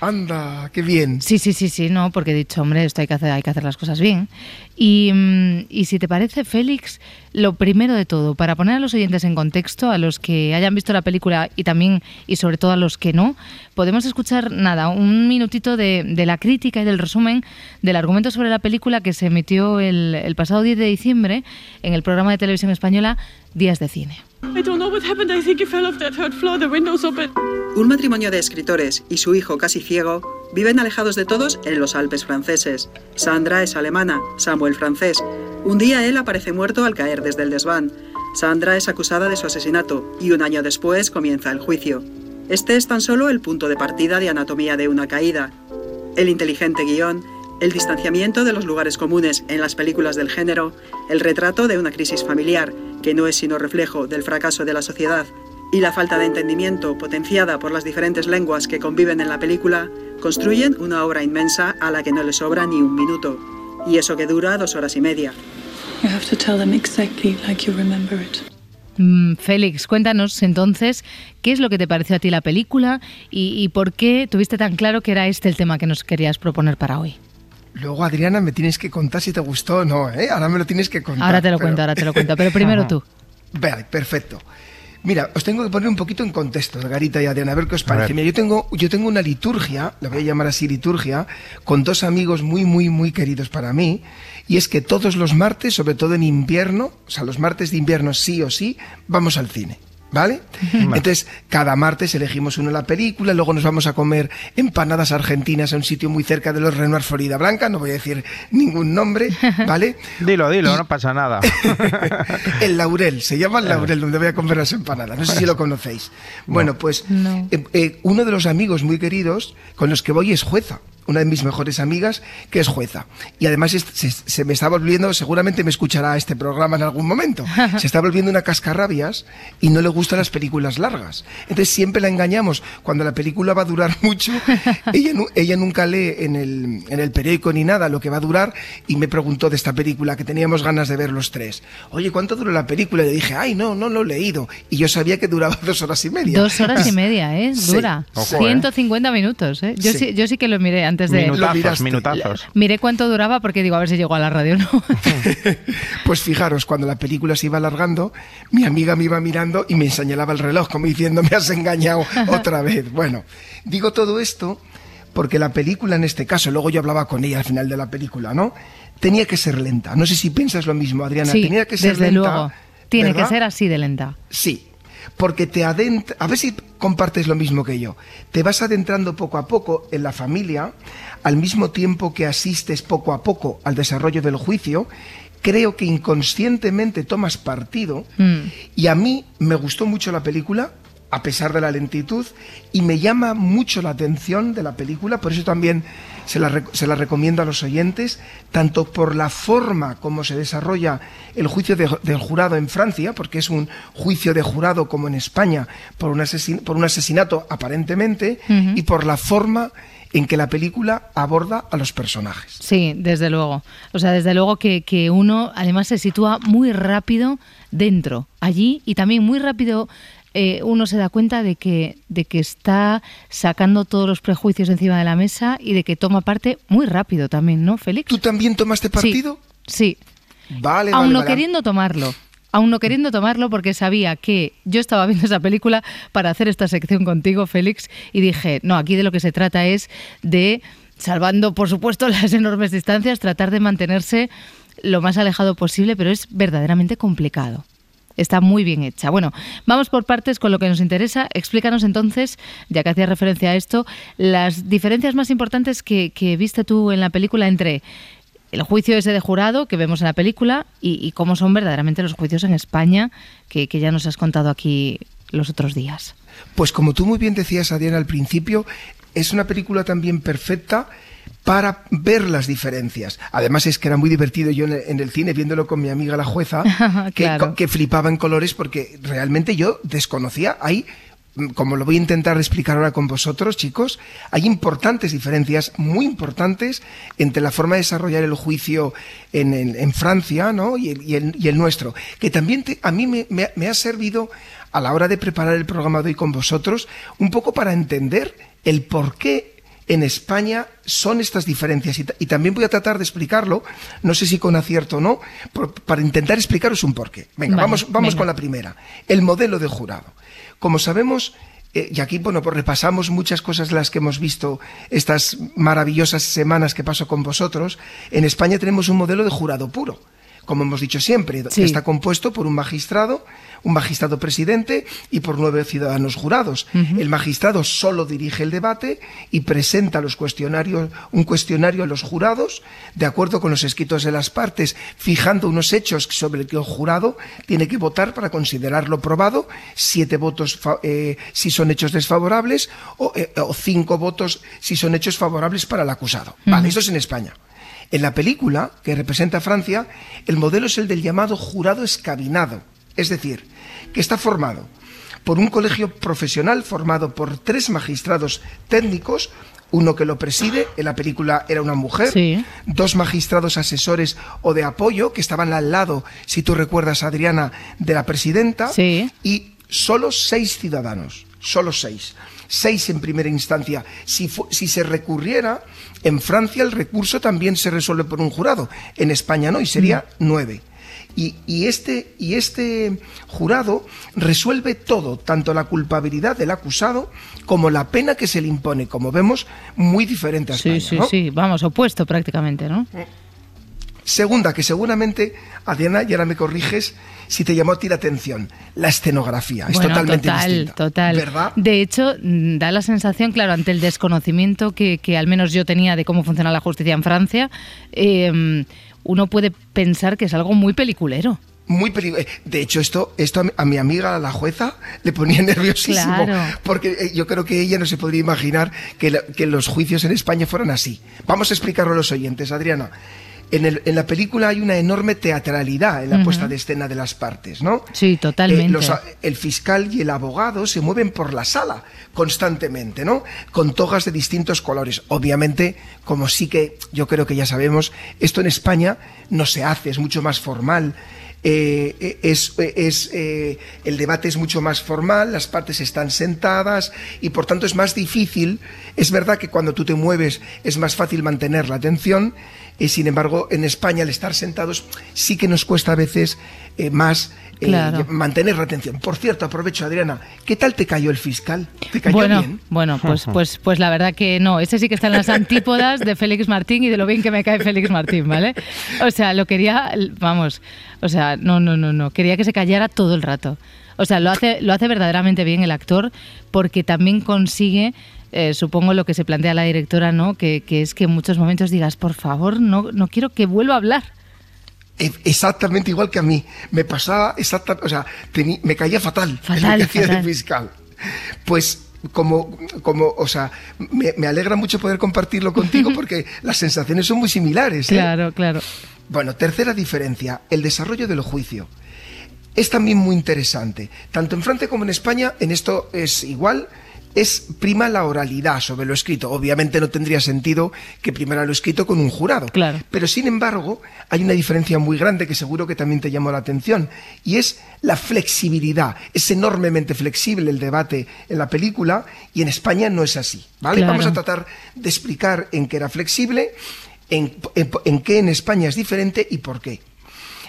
anda, qué bien. Sí, sí, sí, sí, no, porque he dicho, hombre, esto hay que hacer, hay que hacer las cosas bien. Y, mm, y si te parece, Félix, lo primero de todo, para poner a los oyentes en contexto, a los que hayan visto la película y también, y sobre todo a los que no, podemos escuchar, nada, un minutito de, de la crítica y del resumen del argumento sobre la película que se emitió el, el pasado 10 de diciembre en el programa de televisión española Días de Cine. I don't know what happened. I think he fell off that third floor. The window's open. Un matrimonio de escritores y su hijo casi ciego viven alejados de todos en los Alpes franceses. Sandra es alemana, Samuel francés. Un día él aparece muerto al caer desde el desván. Sandra es acusada de su asesinato y un año después comienza el juicio. Este es tan solo el punto de partida de Anatomía de una caída. El inteligente guion, el distanciamiento de los lugares comunes en las películas del género, el retrato de una crisis familiar, que no es sino reflejo del fracaso de la sociedad, y la falta de entendimiento potenciada por las diferentes lenguas que conviven en la película, construyen una obra inmensa a la que no le sobra ni un minuto, y eso que dura dos horas y media. You have to tell them exactly like you remember it. Mm, Félix, cuéntanos entonces qué es lo que te pareció a ti la película y, y por qué tuviste tan claro que era este el tema que nos querías proponer para hoy. Luego, Adriana, me tienes que contar si te gustó o no, ¿eh? Ahora me lo tienes que contar. Ahora te lo pero- cuento, ahora te lo cuento, pero primero tú. Vale, perfecto. Mira, os tengo que poner un poquito en contexto, Garita y Adriana, a ver qué os parece. Mira, yo tengo, yo tengo una liturgia, la voy a llamar así liturgia, con dos amigos muy, muy, muy queridos para mí, y es que todos los martes, sobre todo en invierno, o sea, los martes de invierno sí o sí, vamos al cine. ¿Vale? Entonces, cada martes elegimos una la película, luego nos vamos a comer empanadas argentinas a un sitio muy cerca de los Renoir Florida Blanca, no voy a decir ningún nombre, ¿vale? Dilo, dilo, no pasa nada. El Laurel, se llama el Laurel, donde voy a comer las empanadas. No sé si lo conocéis. Bueno, pues eh, eh, uno de los amigos muy queridos con los que voy es jueza. Una de mis mejores amigas, que es jueza. Y además es- se, se me está volviendo, seguramente me escuchará este programa en algún momento, se está volviendo una cascarrabias y no le gustan las películas largas. Entonces siempre la engañamos. Cuando la película va a durar mucho, ella, ella nunca lee en el, en el periódico ni nada lo que va a durar y me preguntó de esta película que teníamos ganas de ver los tres. Oye, ¿cuánto dura la película? Y le dije, ay, no, no lo he leído. Y yo sabía que duraba dos horas y media. Dos horas y media, ¿eh? Sí, Dura. ojo, ¿eh? 150 minutos, ¿eh? Yo sí. Sí. yo sí que lo miré antes de... Miraste. minutazos. Miré cuánto duraba porque digo, a ver si llego a la radio, ¿no? Pues fijaros, cuando la película se iba alargando, mi amiga me iba mirando y me señalaba el reloj, como diciendo, me has engañado otra vez. Bueno, digo todo esto porque la película en este caso, luego yo hablaba con ella al final de la película, ¿no? Tenía que ser lenta. No sé si piensas lo mismo, Adriana. sí, Tenía que ser desde lenta. luego. Tiene ¿verdad? que ser así de lenta. Sí, porque te adentra, a ver si compartes lo mismo que yo, te vas adentrando poco a poco en la familia, al mismo tiempo que asistes poco a poco al desarrollo del juicio, creo que inconscientemente tomas partido Mm. y a mí me gustó mucho la película, a pesar de la lentitud, y me llama mucho la atención de la película, por eso también se la, se la recomiendo a los oyentes, tanto por la forma como se desarrolla el juicio de- del jurado en Francia, porque es un juicio de jurado como en España, por un, asesin- por un asesinato aparentemente, y por la forma en que la película aborda a los personajes. Sí, desde luego. O sea, desde luego que, que uno además se sitúa muy rápido dentro, allí, y también muy rápido eh, uno se da cuenta de que, de que está sacando todos los prejuicios encima de la mesa y de que toma parte muy rápido también, ¿no, Félix? ¿Tú también tomaste partido? Sí. Vale, Aún vale, no vale. queriendo tomarlo. Aún no queriendo tomarlo porque sabía que yo estaba viendo esa película para hacer esta sección contigo, Félix, y dije, no, aquí de lo que se trata es de, salvando por supuesto las enormes distancias, tratar de mantenerse lo más alejado posible, pero es verdaderamente complicado. Está muy bien hecha. Bueno, vamos por partes con lo que nos interesa. Explícanos entonces, ya que hacías referencia a esto, las diferencias más importantes que, que viste tú en la película entre el juicio ese de jurado que vemos en la película y, cómo son verdaderamente los juicios en España, que, que ya nos has contado aquí los otros días. Pues como tú muy bien decías, Adriana, al principio, es una película también perfecta para ver las diferencias. Además es que era muy divertido yo en el, cine viéndolo con mi amiga la jueza, que, Claro. que flipaba en colores porque realmente yo desconocía, hay mm, como lo voy a intentar explicar ahora con vosotros, chicos, hay importantes diferencias, muy importantes, entre la forma de desarrollar el juicio en, Francia ¿no? y, el, y el- y el nuestro, que también te- a mí me, me- me ha servido a la hora de preparar el programa de hoy con vosotros, un poco para entender el por qué en España son estas diferencias y, ta- y también voy a tratar de explicarlo, no sé si con acierto o no, por- para intentar explicaros un porqué. Venga, Vale, vamos, vamos venga. con la primera, el modelo de jurado. Como sabemos, eh, y aquí bueno, pues repasamos muchas cosas de las que hemos visto estas maravillosas semanas que paso con vosotros, en España tenemos un modelo de jurado puro. Como hemos dicho siempre, Sí. que está compuesto por un magistrado, un magistrado presidente y por nueve ciudadanos jurados. El magistrado solo dirige el debate y presenta los cuestionarios, un cuestionario a los jurados, de acuerdo con los escritos de las partes, fijando unos hechos sobre el que el jurado tiene que votar para considerarlo probado, siete votos eh, si son hechos desfavorables o, eh, o cinco votos si son hechos favorables para el acusado. Vale, eso es en España. En la película, que representa a Francia, el modelo es el del llamado jurado escabinado, es decir, que está formado por un colegio profesional formado por tres magistrados técnicos, uno que lo preside, en la película era una mujer, dos magistrados asesores o de apoyo que estaban al lado, si tú recuerdas, Adriana, de la presidenta, y solo seis ciudadanos, solo seis. Seis en primera instancia. Si, si se recurriera, en Francia el recurso también se resuelve por un jurado, en España no, y sería mm. Y, este, y este jurado resuelve todo, tanto la culpabilidad del acusado como la pena que se le impone, como vemos, muy diferente a España. Sí, sí, sí, vamos, opuesto prácticamente, ¿no? Segunda, que seguramente, Adriana, y ahora me corriges, si te llamó a ti la atención, la escenografía. Es totalmente total, distinta. Total, ¿Verdad? De hecho, mm, da la sensación, claro, ante el desconocimiento que, que al menos yo tenía de cómo funciona la justicia en Francia, eh, uno puede pensar que es algo muy peliculero. Muy peligroso. Eh, de hecho, esto, esto a mi amiga, la jueza, le ponía nerviosísimo. Porque eh, yo creo que ella no se podría imaginar que, que los juicios en España fueran así. Vamos a explicarlo a los oyentes, Adriana en, la película hay una enorme teatralidad en la puesta de escena de las partes, ¿no? Sí, totalmente. Eh, el fiscal y el abogado se mueven por la sala constantemente, ¿no? Con togas de distintos colores. Obviamente, como sí que yo creo que ya sabemos, esto en España no se hace, es mucho más formal. Eh, es, es eh, el debate es mucho más formal, las partes están sentadas y por tanto es más difícil. Es verdad que cuando tú te mueves es más fácil mantener la atención y sin embargo, en España, al estar sentados, sí que nos cuesta a veces eh, más eh, mantener la atención. Por cierto, aprovecho, Adriana, ¿qué tal te cayó el fiscal? ¿Te cayó bueno, bien? Bueno, pues, pues, pues la verdad que no. Ese sí que está en las antípodas de Félix Martín y de lo bien que me cae Félix Martín, ¿vale? O sea, lo quería, vamos, o sea, no, no, no, no. Quería que se callara todo el rato. O sea, lo hace, lo hace verdaderamente bien el actor porque también consigue eh, supongo lo que se plantea la directora, ¿no? Que, es que en muchos momentos digas, por favor, no, no quiero que vuelva a hablar. E, exactamente igual que a mí. Me pasaba exactamente, o sea, me caía fatal, fatal el que fiscal. Pues como, como, o sea, me, alegra mucho poder compartirlo contigo porque las sensaciones son muy similares. ¿eh? Claro, claro. Bueno, tercera diferencia, el desarrollo del juicio. Es también muy interesante. Tanto en Francia como en España, en esto es igual, es prima la oralidad sobre lo escrito. Obviamente no tendría sentido que primara lo escrito con un jurado. Claro. Pero sin embargo, hay una diferencia muy grande que seguro que también te llamó la atención y es la flexibilidad. Es enormemente flexible el debate en la película y en España no es así. ¿vale? Vamos a tratar de explicar en qué era flexible, en, en qué en España es diferente y por qué.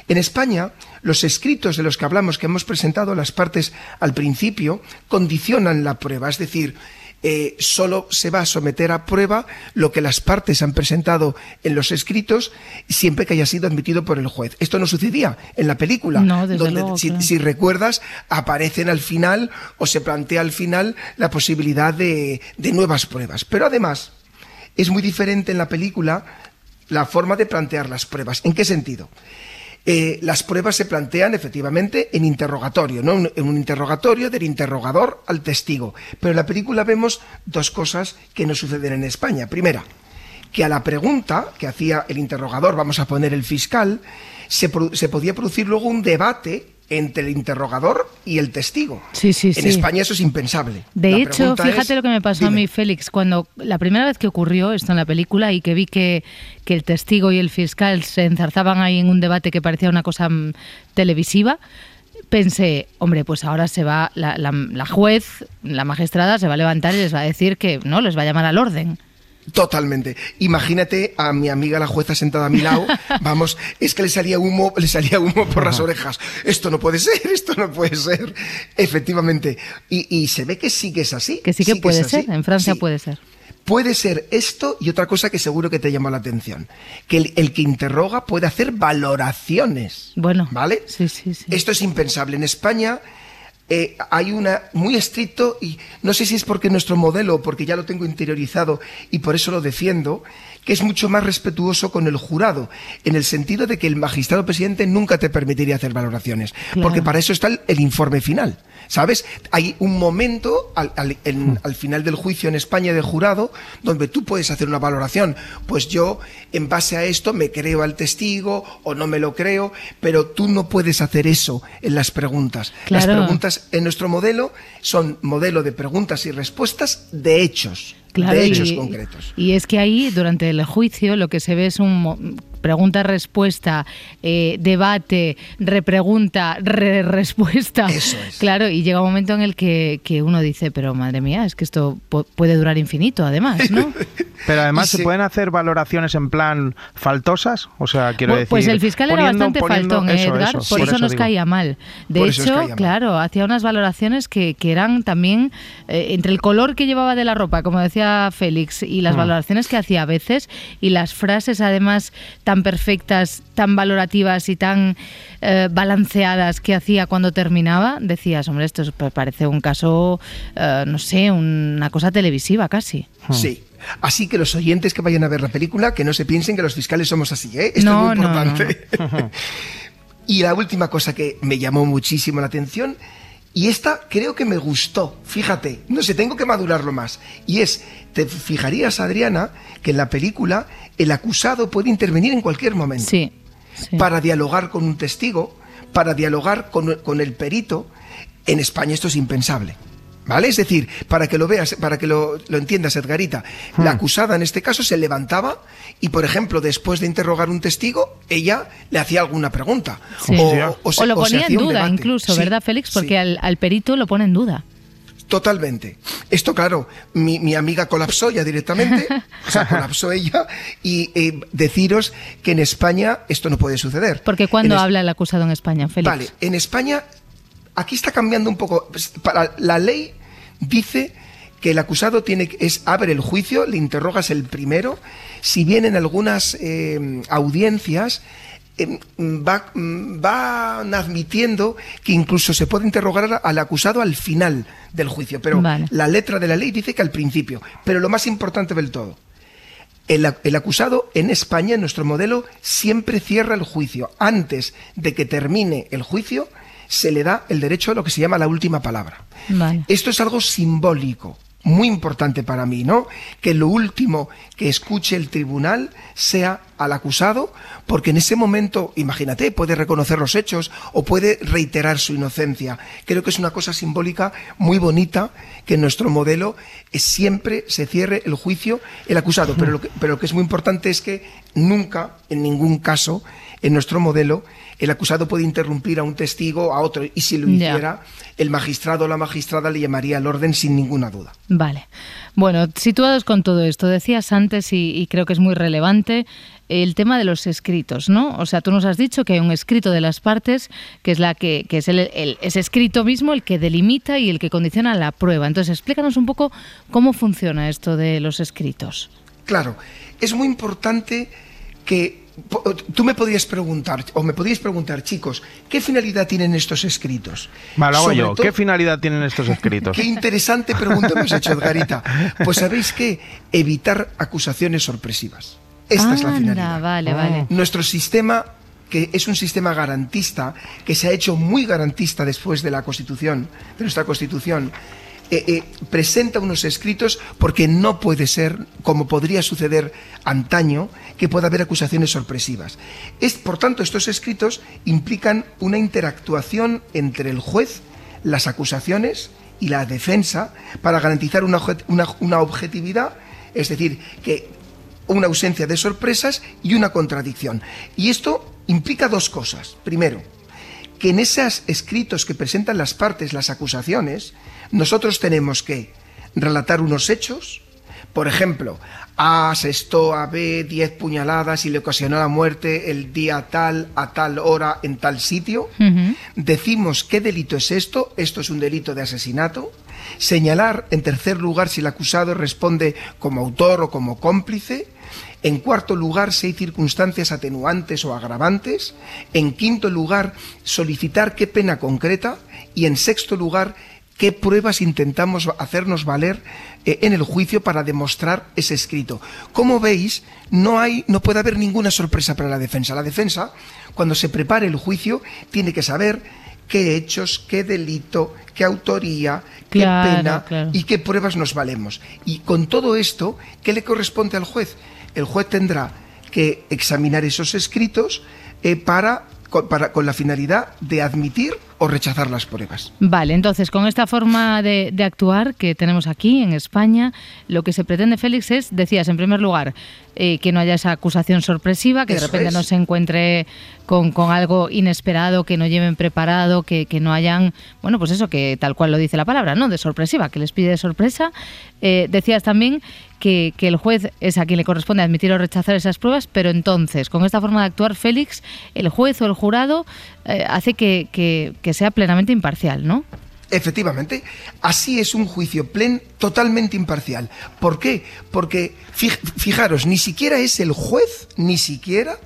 En España, los escritos de los que hablamos, que hemos presentado las partes al principio, condicionan la prueba, es decir, eh, solo se va a someter a prueba lo que las partes han presentado en los escritos siempre que haya sido admitido por el juez. Esto no sucedía en la película, donde si, recuerdas aparecen al final o se plantea al final la posibilidad de nuevas pruebas. Pero además es muy diferente en la película la forma de plantear las pruebas. ¿En qué sentido? Eh, las pruebas se plantean efectivamente en interrogatorio, ¿no? en un interrogatorio del interrogador al testigo. Pero en la película vemos dos cosas que no suceden en España. Primera, que a la pregunta que hacía el interrogador, vamos a poner el fiscal, se, se podía producir luego un debate entre el interrogador y el testigo. Sí, sí, en España eso es impensable. De hecho, fíjate lo que me pasó a mí, Félix, cuando la primera vez que ocurrió esto en la película y que vi que, que el testigo y el fiscal se enzarzaban ahí en un debate que parecía una cosa mm, televisiva, pensé, hombre, pues ahora se va la, la, juez, la magistrada, se va a levantar y les va a decir que no, les va a llamar al orden. Totalmente. Imagínate a mi amiga la jueza sentada a mi lado, vamos, es que le salía humo, le salía humo por las orejas. Esto no puede ser, esto no puede ser. Efectivamente. Y, se ve que sí que es así. Que sí que puede ser, en Francia puede ser. Puede ser esto y otra cosa que seguro que te llama la atención, que el, el, que interroga puede hacer valoraciones. Bueno. ¿Vale? Sí, sí, sí. Esto es impensable. En España eh, hay una muy estricto y no sé si es porque nuestro modelo, porque ya lo tengo interiorizado y por eso lo defiendo, que es mucho más respetuoso con el jurado, en el sentido de que el magistrado presidente nunca te permitiría hacer valoraciones, porque para eso está el informe final. ¿Sabes? Hay un momento al, hmm. al, final del juicio en España de jurado donde tú puedes hacer una valoración. Pues yo, en base a esto, me creo al testigo o no me lo creo, pero tú no puedes hacer eso en las preguntas. Las preguntas en nuestro modelo son modelo de preguntas y respuestas de hechos. Claro, de hechos y, concretos. Y es que ahí, durante el juicio, lo que se ve es un pregunta-respuesta, eh, debate, repregunta, re-respuesta. Eso es. Claro, y llega un momento en el que, que uno dice, pero madre mía, es que esto pu- puede durar infinito, además, ¿no? Pero además se pueden hacer valoraciones en plan faltosas, o sea, quiero Bu- decir. Pues el fiscal era bastante poniendo- faltón, ¿eh, eso, Edgar, eso, por, eso, nos digo. caía mal. De Por hecho, mal. claro, hacía unas valoraciones que, que eran también eh, entre el color que llevaba de la ropa, como decía Félix, y las Mm. valoraciones que hacía a veces, y las frases además tan perfectas, tan valorativas y tan eh, balanceadas que hacía cuando terminaba, decías, hombre, esto es- parece un caso, eh, no sé, una cosa televisiva casi. Sí. Así que los oyentes que vayan a ver la película, que no se piensen que los fiscales somos así, ¿eh? Esto No, es muy no, no, importante. y la última cosa que me llamó muchísimo la atención, y esta creo que me gustó, fíjate, no sé, tengo que madurarlo más, y es, te fijarías, Adriana, que en la película el acusado puede intervenir en cualquier momento Sí. sí. para dialogar con un testigo, para dialogar con, con el perito. En España esto es impensable. ¿Vale? Es decir, para que lo veas, para que lo, lo entiendas, Edgarita, la acusada en este caso se levantaba y, por ejemplo, después de interrogar un testigo, ella le hacía alguna pregunta. Sí. O, O, lo o ponía en duda incluso, Sí, ¿verdad, Félix? sí. Porque al, al perito lo pone en duda. Totalmente. Esto, claro, mi, mi amiga colapsó ya directamente, o sea, colapsó ella, y eh, deciros que en España esto no puede suceder. Porque cuando es- habla el acusado en España, Félix. Vale, en España, aquí está cambiando un poco. Pues, Para la ley dice que el acusado tiene que- es abre el juicio, le interrogas el primero. Si bien en algunas eh, audiencias eh, va- van admitiendo que incluso se puede interrogar al acusado al final del juicio, pero Vale. la letra de la ley dice que al principio. Pero lo más importante del todo, el, el acusado en España, en nuestro modelo, siempre cierra el juicio. Antes de que termine el juicio, se le da el derecho a lo que se llama la última palabra. Vale. Esto es algo simbólico, muy importante para mí, ¿no? Que lo último que escuche el tribunal sea al acusado, porque en ese momento, imagínate, puede reconocer los hechos o puede reiterar su inocencia. Creo que es una cosa simbólica muy bonita que en nuestro modelo siempre se cierre el juicio el acusado, pero lo que, pero lo que es muy importante es que nunca, en ningún caso, en nuestro modelo, el acusado puede interrumpir a un testigo, a otro, y si lo hiciera, el magistrado o la magistrada le llamaría al orden sin ninguna duda. Vale. Bueno, situados con todo esto, decías antes y, y creo que es muy relevante el tema de los escritos, ¿no? O sea, tú nos has dicho que hay un escrito de las partes que es la que, que es el, el- ese escrito mismo el que delimita y el que condiciona la prueba. Entonces, explícanos un poco cómo funciona esto de los escritos. Claro, es muy importante que tú me podrías preguntar, o me podríais preguntar, chicos, ¿qué finalidad tienen estos escritos? Vale, lo hago Sobre yo. ¿Qué finalidad tienen estos escritos? Qué interesante pregunta me has hecho, Edgarita. Pues sabéis que evitar acusaciones sorpresivas. Esta es la Anda, finalidad. Vale, vale. Nuestro sistema, que es un sistema garantista, que se ha hecho muy garantista después de la Constitución, de nuestra Constitución, eh, eh, presenta unos escritos porque no puede ser, como podría suceder antaño, que pueda haber acusaciones sorpresivas. Es, por tanto, estos escritos implican una interactuación entre el juez, las acusaciones y la defensa para garantizar una- una objetividad, es decir, que una ausencia de sorpresas y una contradicción. Y esto implica dos cosas. Primero, que en esos escritos que presentan las partes, las acusaciones, nosotros tenemos que relatar unos hechos, por ejemplo, A asestó a B 10 puñaladas y le ocasionó la muerte el día tal, a tal hora, en tal sitio. Decimos qué delito es esto, esto es un delito de asesinato. Señalar, en tercer lugar, si el acusado responde como autor o como cómplice. En cuarto lugar, si hay circunstancias atenuantes o agravantes. En quinto lugar, solicitar qué pena concreta. Y en sexto lugar, qué pruebas intentamos hacernos valer eh, en el juicio para demostrar ese escrito. Como veis, no hay, no puede haber ninguna sorpresa para la defensa. La defensa, cuando se prepare el juicio, tiene que saber qué hechos, qué delito, qué autoría, qué pena claro. y qué pruebas nos valemos. Y con todo esto, ¿qué le corresponde al juez? El juez tendrá que examinar esos escritos eh, para con, para, con la finalidad de admitir o rechazar las pruebas. Vale, entonces con esta forma de, de, actuar que tenemos aquí en España, lo que se pretende, Félix, es, decías, en primer lugar, eh, que no haya esa acusación sorpresiva, que Eso de repente es. no se encuentre con, con, algo inesperado, que no lleven preparado, que, que, no hayan, bueno, pues eso, que tal cual lo dice la palabra, ¿no? De sorpresiva, que les pide de sorpresa. Eh, decías también que, que, el juez es a quien le corresponde admitir o rechazar esas pruebas, pero entonces, con esta forma de actuar, Félix, el juez o el jurado eh, hace que, que, que sea plenamente imparcial, ¿no? Efectivamente, así es un juicio plen totalmente imparcial. ¿Por qué? Porque, fijaros, ni siquiera es el juez, ni siquiera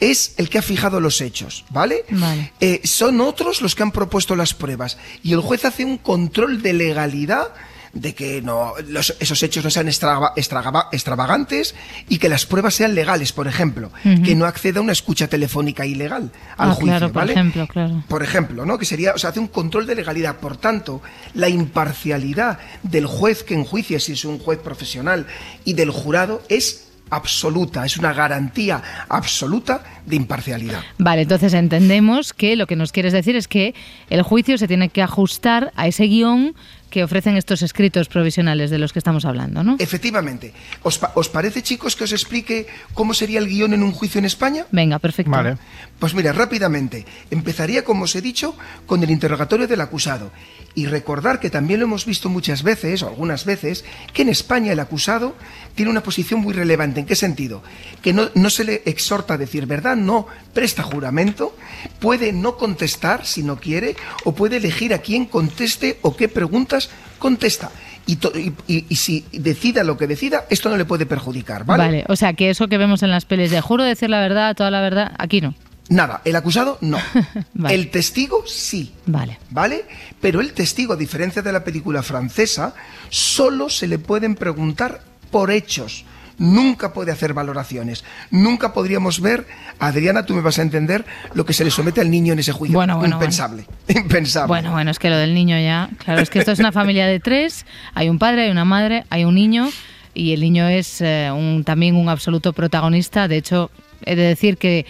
es el que ha fijado los hechos, ¿vale? vale. Eh, son otros los que han propuesto las pruebas y el juez hace un control de legalidad de que no, los, esos hechos no sean extrava, extrava, extravagantes y que las pruebas sean legales, por ejemplo, uh -huh. que no acceda a una escucha telefónica ilegal al ah, juicio, claro, ¿vale? Por ejemplo, claro. Por ejemplo, ¿no? Que sería, o sea, hace un control de legalidad. Por tanto, la imparcialidad del juez que enjuicia, si es un juez profesional, y del jurado es absoluta, es una garantía absoluta de imparcialidad. Vale, entonces entendemos que lo que nos quieres decir es que el juicio se tiene que ajustar a ese guion que ofrecen estos escritos provisionales de los que estamos hablando, ¿no? Efectivamente. ¿Os, pa ¿Os, parece, chicos, que os explique cómo sería el guion en un juicio en España? Venga, perfecto. Vale. Pues mira, rápidamente. Empezaría, como os he dicho, con el interrogatorio del acusado. Y recordar que también lo hemos visto muchas veces, o algunas veces, que en España el acusado tiene una posición muy relevante. ¿En qué sentido? Que no, no se le exhorta a decir verdad, no presta juramento, puede no contestar si no quiere, o puede elegir a quién conteste o qué preguntas contesta. Y, y, y, si decida lo que decida, esto no le puede perjudicar, ¿vale? Vale, o sea que eso que vemos en las pelis de juro decir la verdad, toda la verdad, aquí no. Nada, el acusado no. vale. El testigo sí. Vale. ¿Vale? Pero el testigo, a diferencia de la película francesa, solo se le pueden preguntar por hechos. Nunca puede hacer valoraciones. Nunca podríamos ver, Adriana, tú me vas a entender, lo que se le somete al niño en ese juicio. Bueno, bueno, Impensable. Bueno. Impensable. Bueno, bueno, es que lo del niño ya. Claro, es que esto es una familia de tres. Hay un padre, hay una madre, hay un niño. Y el niño es eh, un, también un absoluto protagonista. De hecho, he de decir que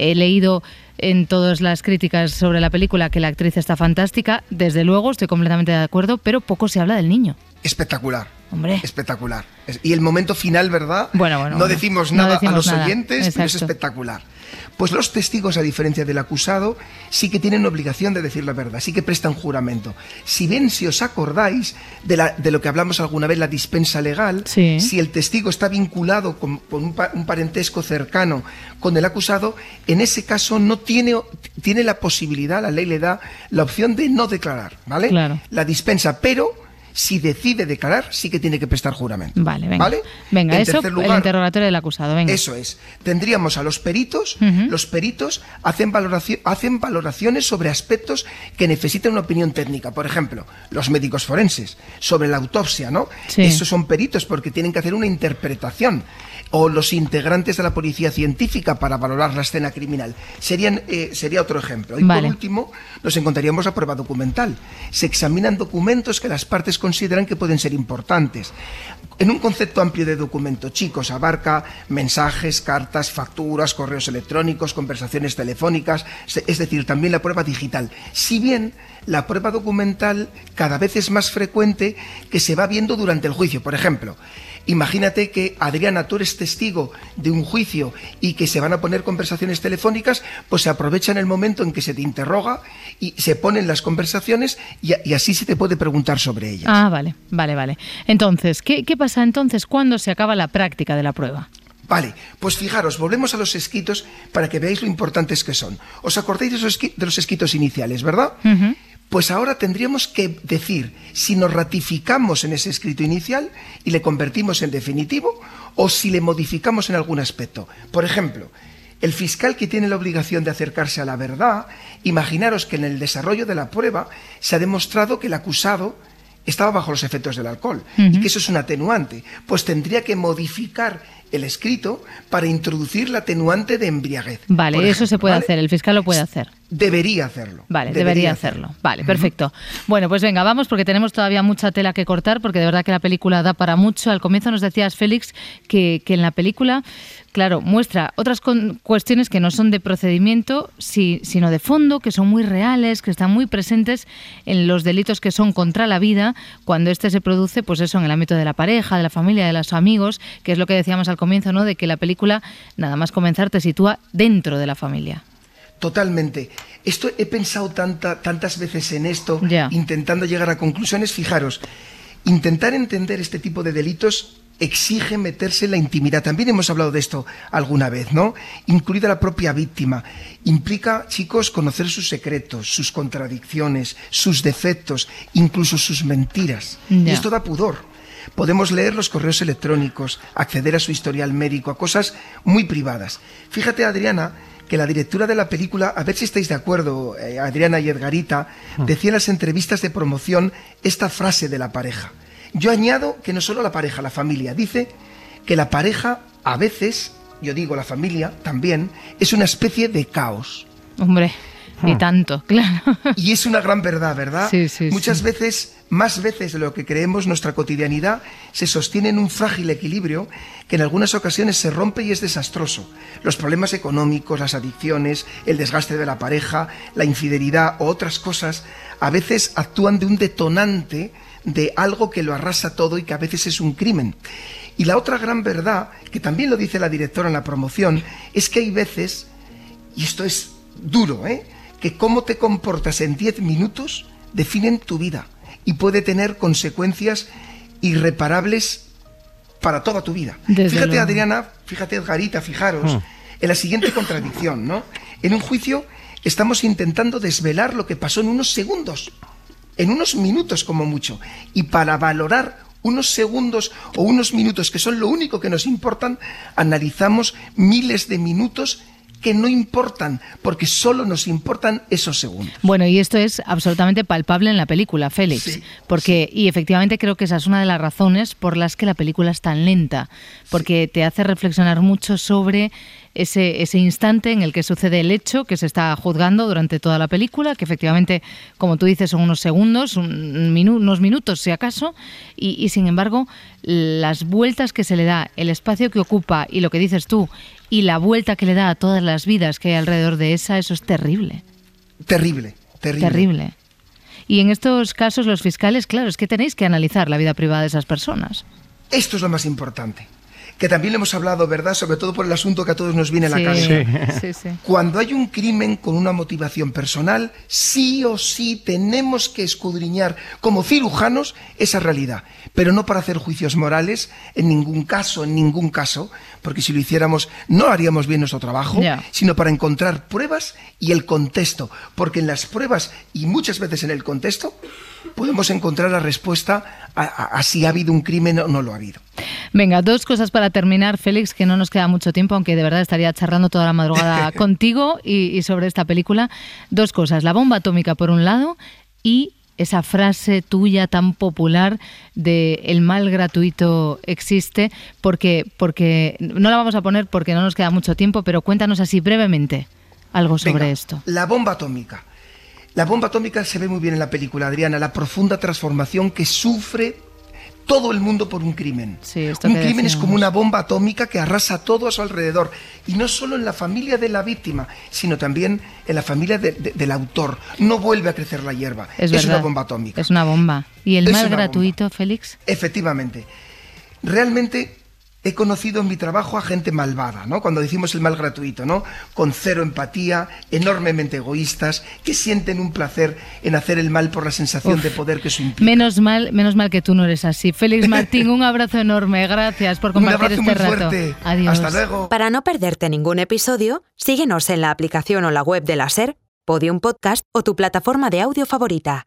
he leído en todas las críticas sobre la película que la actriz está fantástica. Desde luego, estoy completamente de acuerdo, pero poco se habla del niño. Espectacular. Hombre. Espectacular. Y el momento final, ¿verdad? Bueno, bueno. No bueno. decimos nada no decimos a los nada. oyentes, Exacto. pero es espectacular. Pues los testigos, a diferencia del acusado, sí que tienen obligación de decir la verdad, sí que prestan juramento. Si bien, si os acordáis de, la, de lo que hablamos alguna vez, la dispensa legal, sí. si el testigo está vinculado con, con un, un, parentesco cercano con el acusado, en ese caso no tiene, tiene la posibilidad, la ley le da la opción de no declarar, ¿vale? Claro. La dispensa, pero si decide declarar, sí que tiene que prestar juramento. Vale, venga. ¿Vale? Venga, en eso, lugar, el interrogatorio del acusado, venga. Eso es. Tendríamos a los peritos, uh -huh. los peritos hacen, valoración, hacen valoraciones sobre aspectos que necesitan una opinión técnica. Por ejemplo, los médicos forenses, sobre la autopsia, ¿no? Sí. Esos son peritos porque tienen que hacer una interpretación. O los integrantes de la policía científica para valorar la escena criminal. Serían, eh, sería otro ejemplo. Y vale. por último, nos encontraríamos la prueba documental. Se examinan documentos que las partes consideran que pueden ser importantes. En un concepto amplio de documento, chicos, abarca mensajes, cartas, facturas, correos electrónicos, conversaciones telefónicas, es decir, también la prueba digital. Si bien la prueba documental cada vez es más frecuente que se va viendo durante el juicio. Por ejemplo, Imagínate que Adriana, tú eres testigo de un juicio y que se van a poner conversaciones telefónicas, pues se aprovecha en el momento en que se te interroga y se ponen las conversaciones y, y así se te puede preguntar sobre ellas. Ah, vale, vale, vale. Entonces, ¿qué, qué pasa entonces cuando se acaba la práctica de la prueba? Vale, pues fijaros, volvemos a los escritos para que veáis lo importantes que son. ¿Os acordáis de, los escritos iniciales, verdad? Uh -huh. Pues ahora tendríamos que decir si nos ratificamos en ese escrito inicial y le convertimos en definitivo o si le modificamos en algún aspecto. Por ejemplo, el fiscal que tiene la obligación de acercarse a la verdad, imaginaros que en el desarrollo de la prueba se ha demostrado que el acusado estaba bajo los efectos del alcohol uh -huh. y que eso es un atenuante, pues tendría que modificar el escrito para introducir la atenuante de embriaguez. Vale, eso se puede hacer, el fiscal lo puede hacer. Debería hacerlo. Vale, debería, hacerlo. Vale, perfecto. Bueno, pues venga, vamos porque tenemos todavía mucha tela que cortar porque de verdad que la película da para mucho. Al comienzo nos decías, Félix, que, que en la película, claro, muestra otras cuestiones que no son de procedimiento, sino de fondo, que son muy reales, que están muy presentes en los delitos que son contra la vida cuando este se produce, pues eso, en el ámbito de la pareja, de la familia, de los amigos, que es lo que decíamos al comienzo, ¿no? De que la película, nada más comenzar, te sitúa dentro de la familia. Totalmente. Esto he pensado tanta, tantas veces en esto, intentando llegar a conclusiones. Fijaros, intentar entender este tipo de delitos exige meterse en la intimidad. También hemos hablado de esto alguna vez, ¿no? Incluida la propia víctima. Implica, chicos, conocer sus secretos, sus contradicciones, sus defectos, incluso sus mentiras. Y esto da pudor. Podemos leer los correos electrónicos, acceder a su historial médico, a cosas muy privadas. Fíjate, Adriana, que la directora de la película, a ver si estáis de acuerdo, eh, Adriana y Edgarita, hmm. decía en las entrevistas de promoción esta frase de la pareja. Yo añado que no solo la pareja, la familia. Dice que la pareja a veces, yo digo la familia también, es una especie de caos. Hombre. Y hmm. tanto, claro. Y es una gran verdad, ¿verdad? Sí, sí, Muchas veces, más veces de lo que creemos, nuestra cotidianidad se sostiene en un frágil equilibrio que en algunas ocasiones se rompe y es desastroso. Los problemas económicos, las adicciones, el desgaste de la pareja, la infidelidad o otras cosas, a veces actúan de un detonante de algo que lo arrasa todo y que a veces es un crimen. Y la otra gran verdad, que también lo dice la directora en la promoción, es que hay veces, y esto es duro, ¿eh? Que cómo te comportas en 10 minutos definen tu vida y puede tener consecuencias irreparables para toda tu vida. fíjate, Adriana, fíjate, Edgarita, fijaros, hmm. en la siguiente contradicción, ¿no? En un juicio estamos intentando desvelar lo que pasó en unos segundos, en unos minutos como mucho, y para valorar unos segundos o unos minutos que son lo único que nos importan, analizamos miles de minutos que no importan, porque solo nos importan esos segundos. Bueno, y esto es absolutamente palpable en la película, Félix, porque y efectivamente creo que esa es una de las razones por las que la película es tan lenta, porque te hace reflexionar mucho sobre ese, ese instante en el que sucede el hecho que se está juzgando durante toda la película, que efectivamente, como tú dices, son unos segundos, unos minutos si acaso, y, y sin embargo, las vueltas que se le da, el espacio que ocupa y lo que dices tú, y la vuelta que le da a todas las vidas que hay alrededor de esa, eso es terrible. Terrible, terrible. Terrible. Y en estos casos los fiscales, claro, es que tenéis que analizar la vida privada de esas personas. Esto es lo más importante que también le hemos hablado, ¿verdad? Sobre todo por el asunto que a todos nos viene a la cabeza. Sí. Sí, Cuando hay un crimen con una motivación personal, sí o sí tenemos que escudriñar como cirujanos esa realidad, pero no para hacer juicios morales en ningún caso, en ningún caso, porque si lo hiciéramos no haríamos bien nuestro trabajo, sino para encontrar pruebas y el contexto, porque en las pruebas y muchas veces en el contexto podemos encontrar la respuesta a si ha habido un crimen o no lo ha habido. Venga, dos cosas para terminar, Félix, que no nos queda mucho tiempo, aunque de verdad estaría charlando toda la madrugada contigo y, sobre esta película. Dos cosas, la bomba atómica por un lado y esa frase tuya tan popular de el mal gratuito existe, porque, porque no la vamos a poner porque no nos queda mucho tiempo, pero cuéntanos así brevemente algo sobre esto. La bomba atómica. La bomba atómica se ve muy bien en la película, Adriana, la profunda transformación que sufre todo el mundo por un crimen. un crimen es como una bomba atómica que arrasa todo a su alrededor. Y no solo en la familia de la víctima, sino también en la familia del autor. No vuelve a crecer la hierba. Es, una bomba atómica. Es una bomba. ¿Y el mal gratuito, Félix? Efectivamente. Realmente he conocido en mi trabajo a gente malvada, ¿no? Cuando decimos el mal gratuito, ¿no? Con cero empatía, enormemente egoístas, que sienten un placer en hacer el mal por la sensación de poder que eso implica. Menos mal, menos mal que tú no eres así. Félix Martín, un abrazo enorme, gracias por compartir un este muy fuerte. Adiós. Hasta luego. Para no perderte ningún episodio, síguenos en la aplicación o la web de la SER, Podium Podcast o tu plataforma de audio favorita.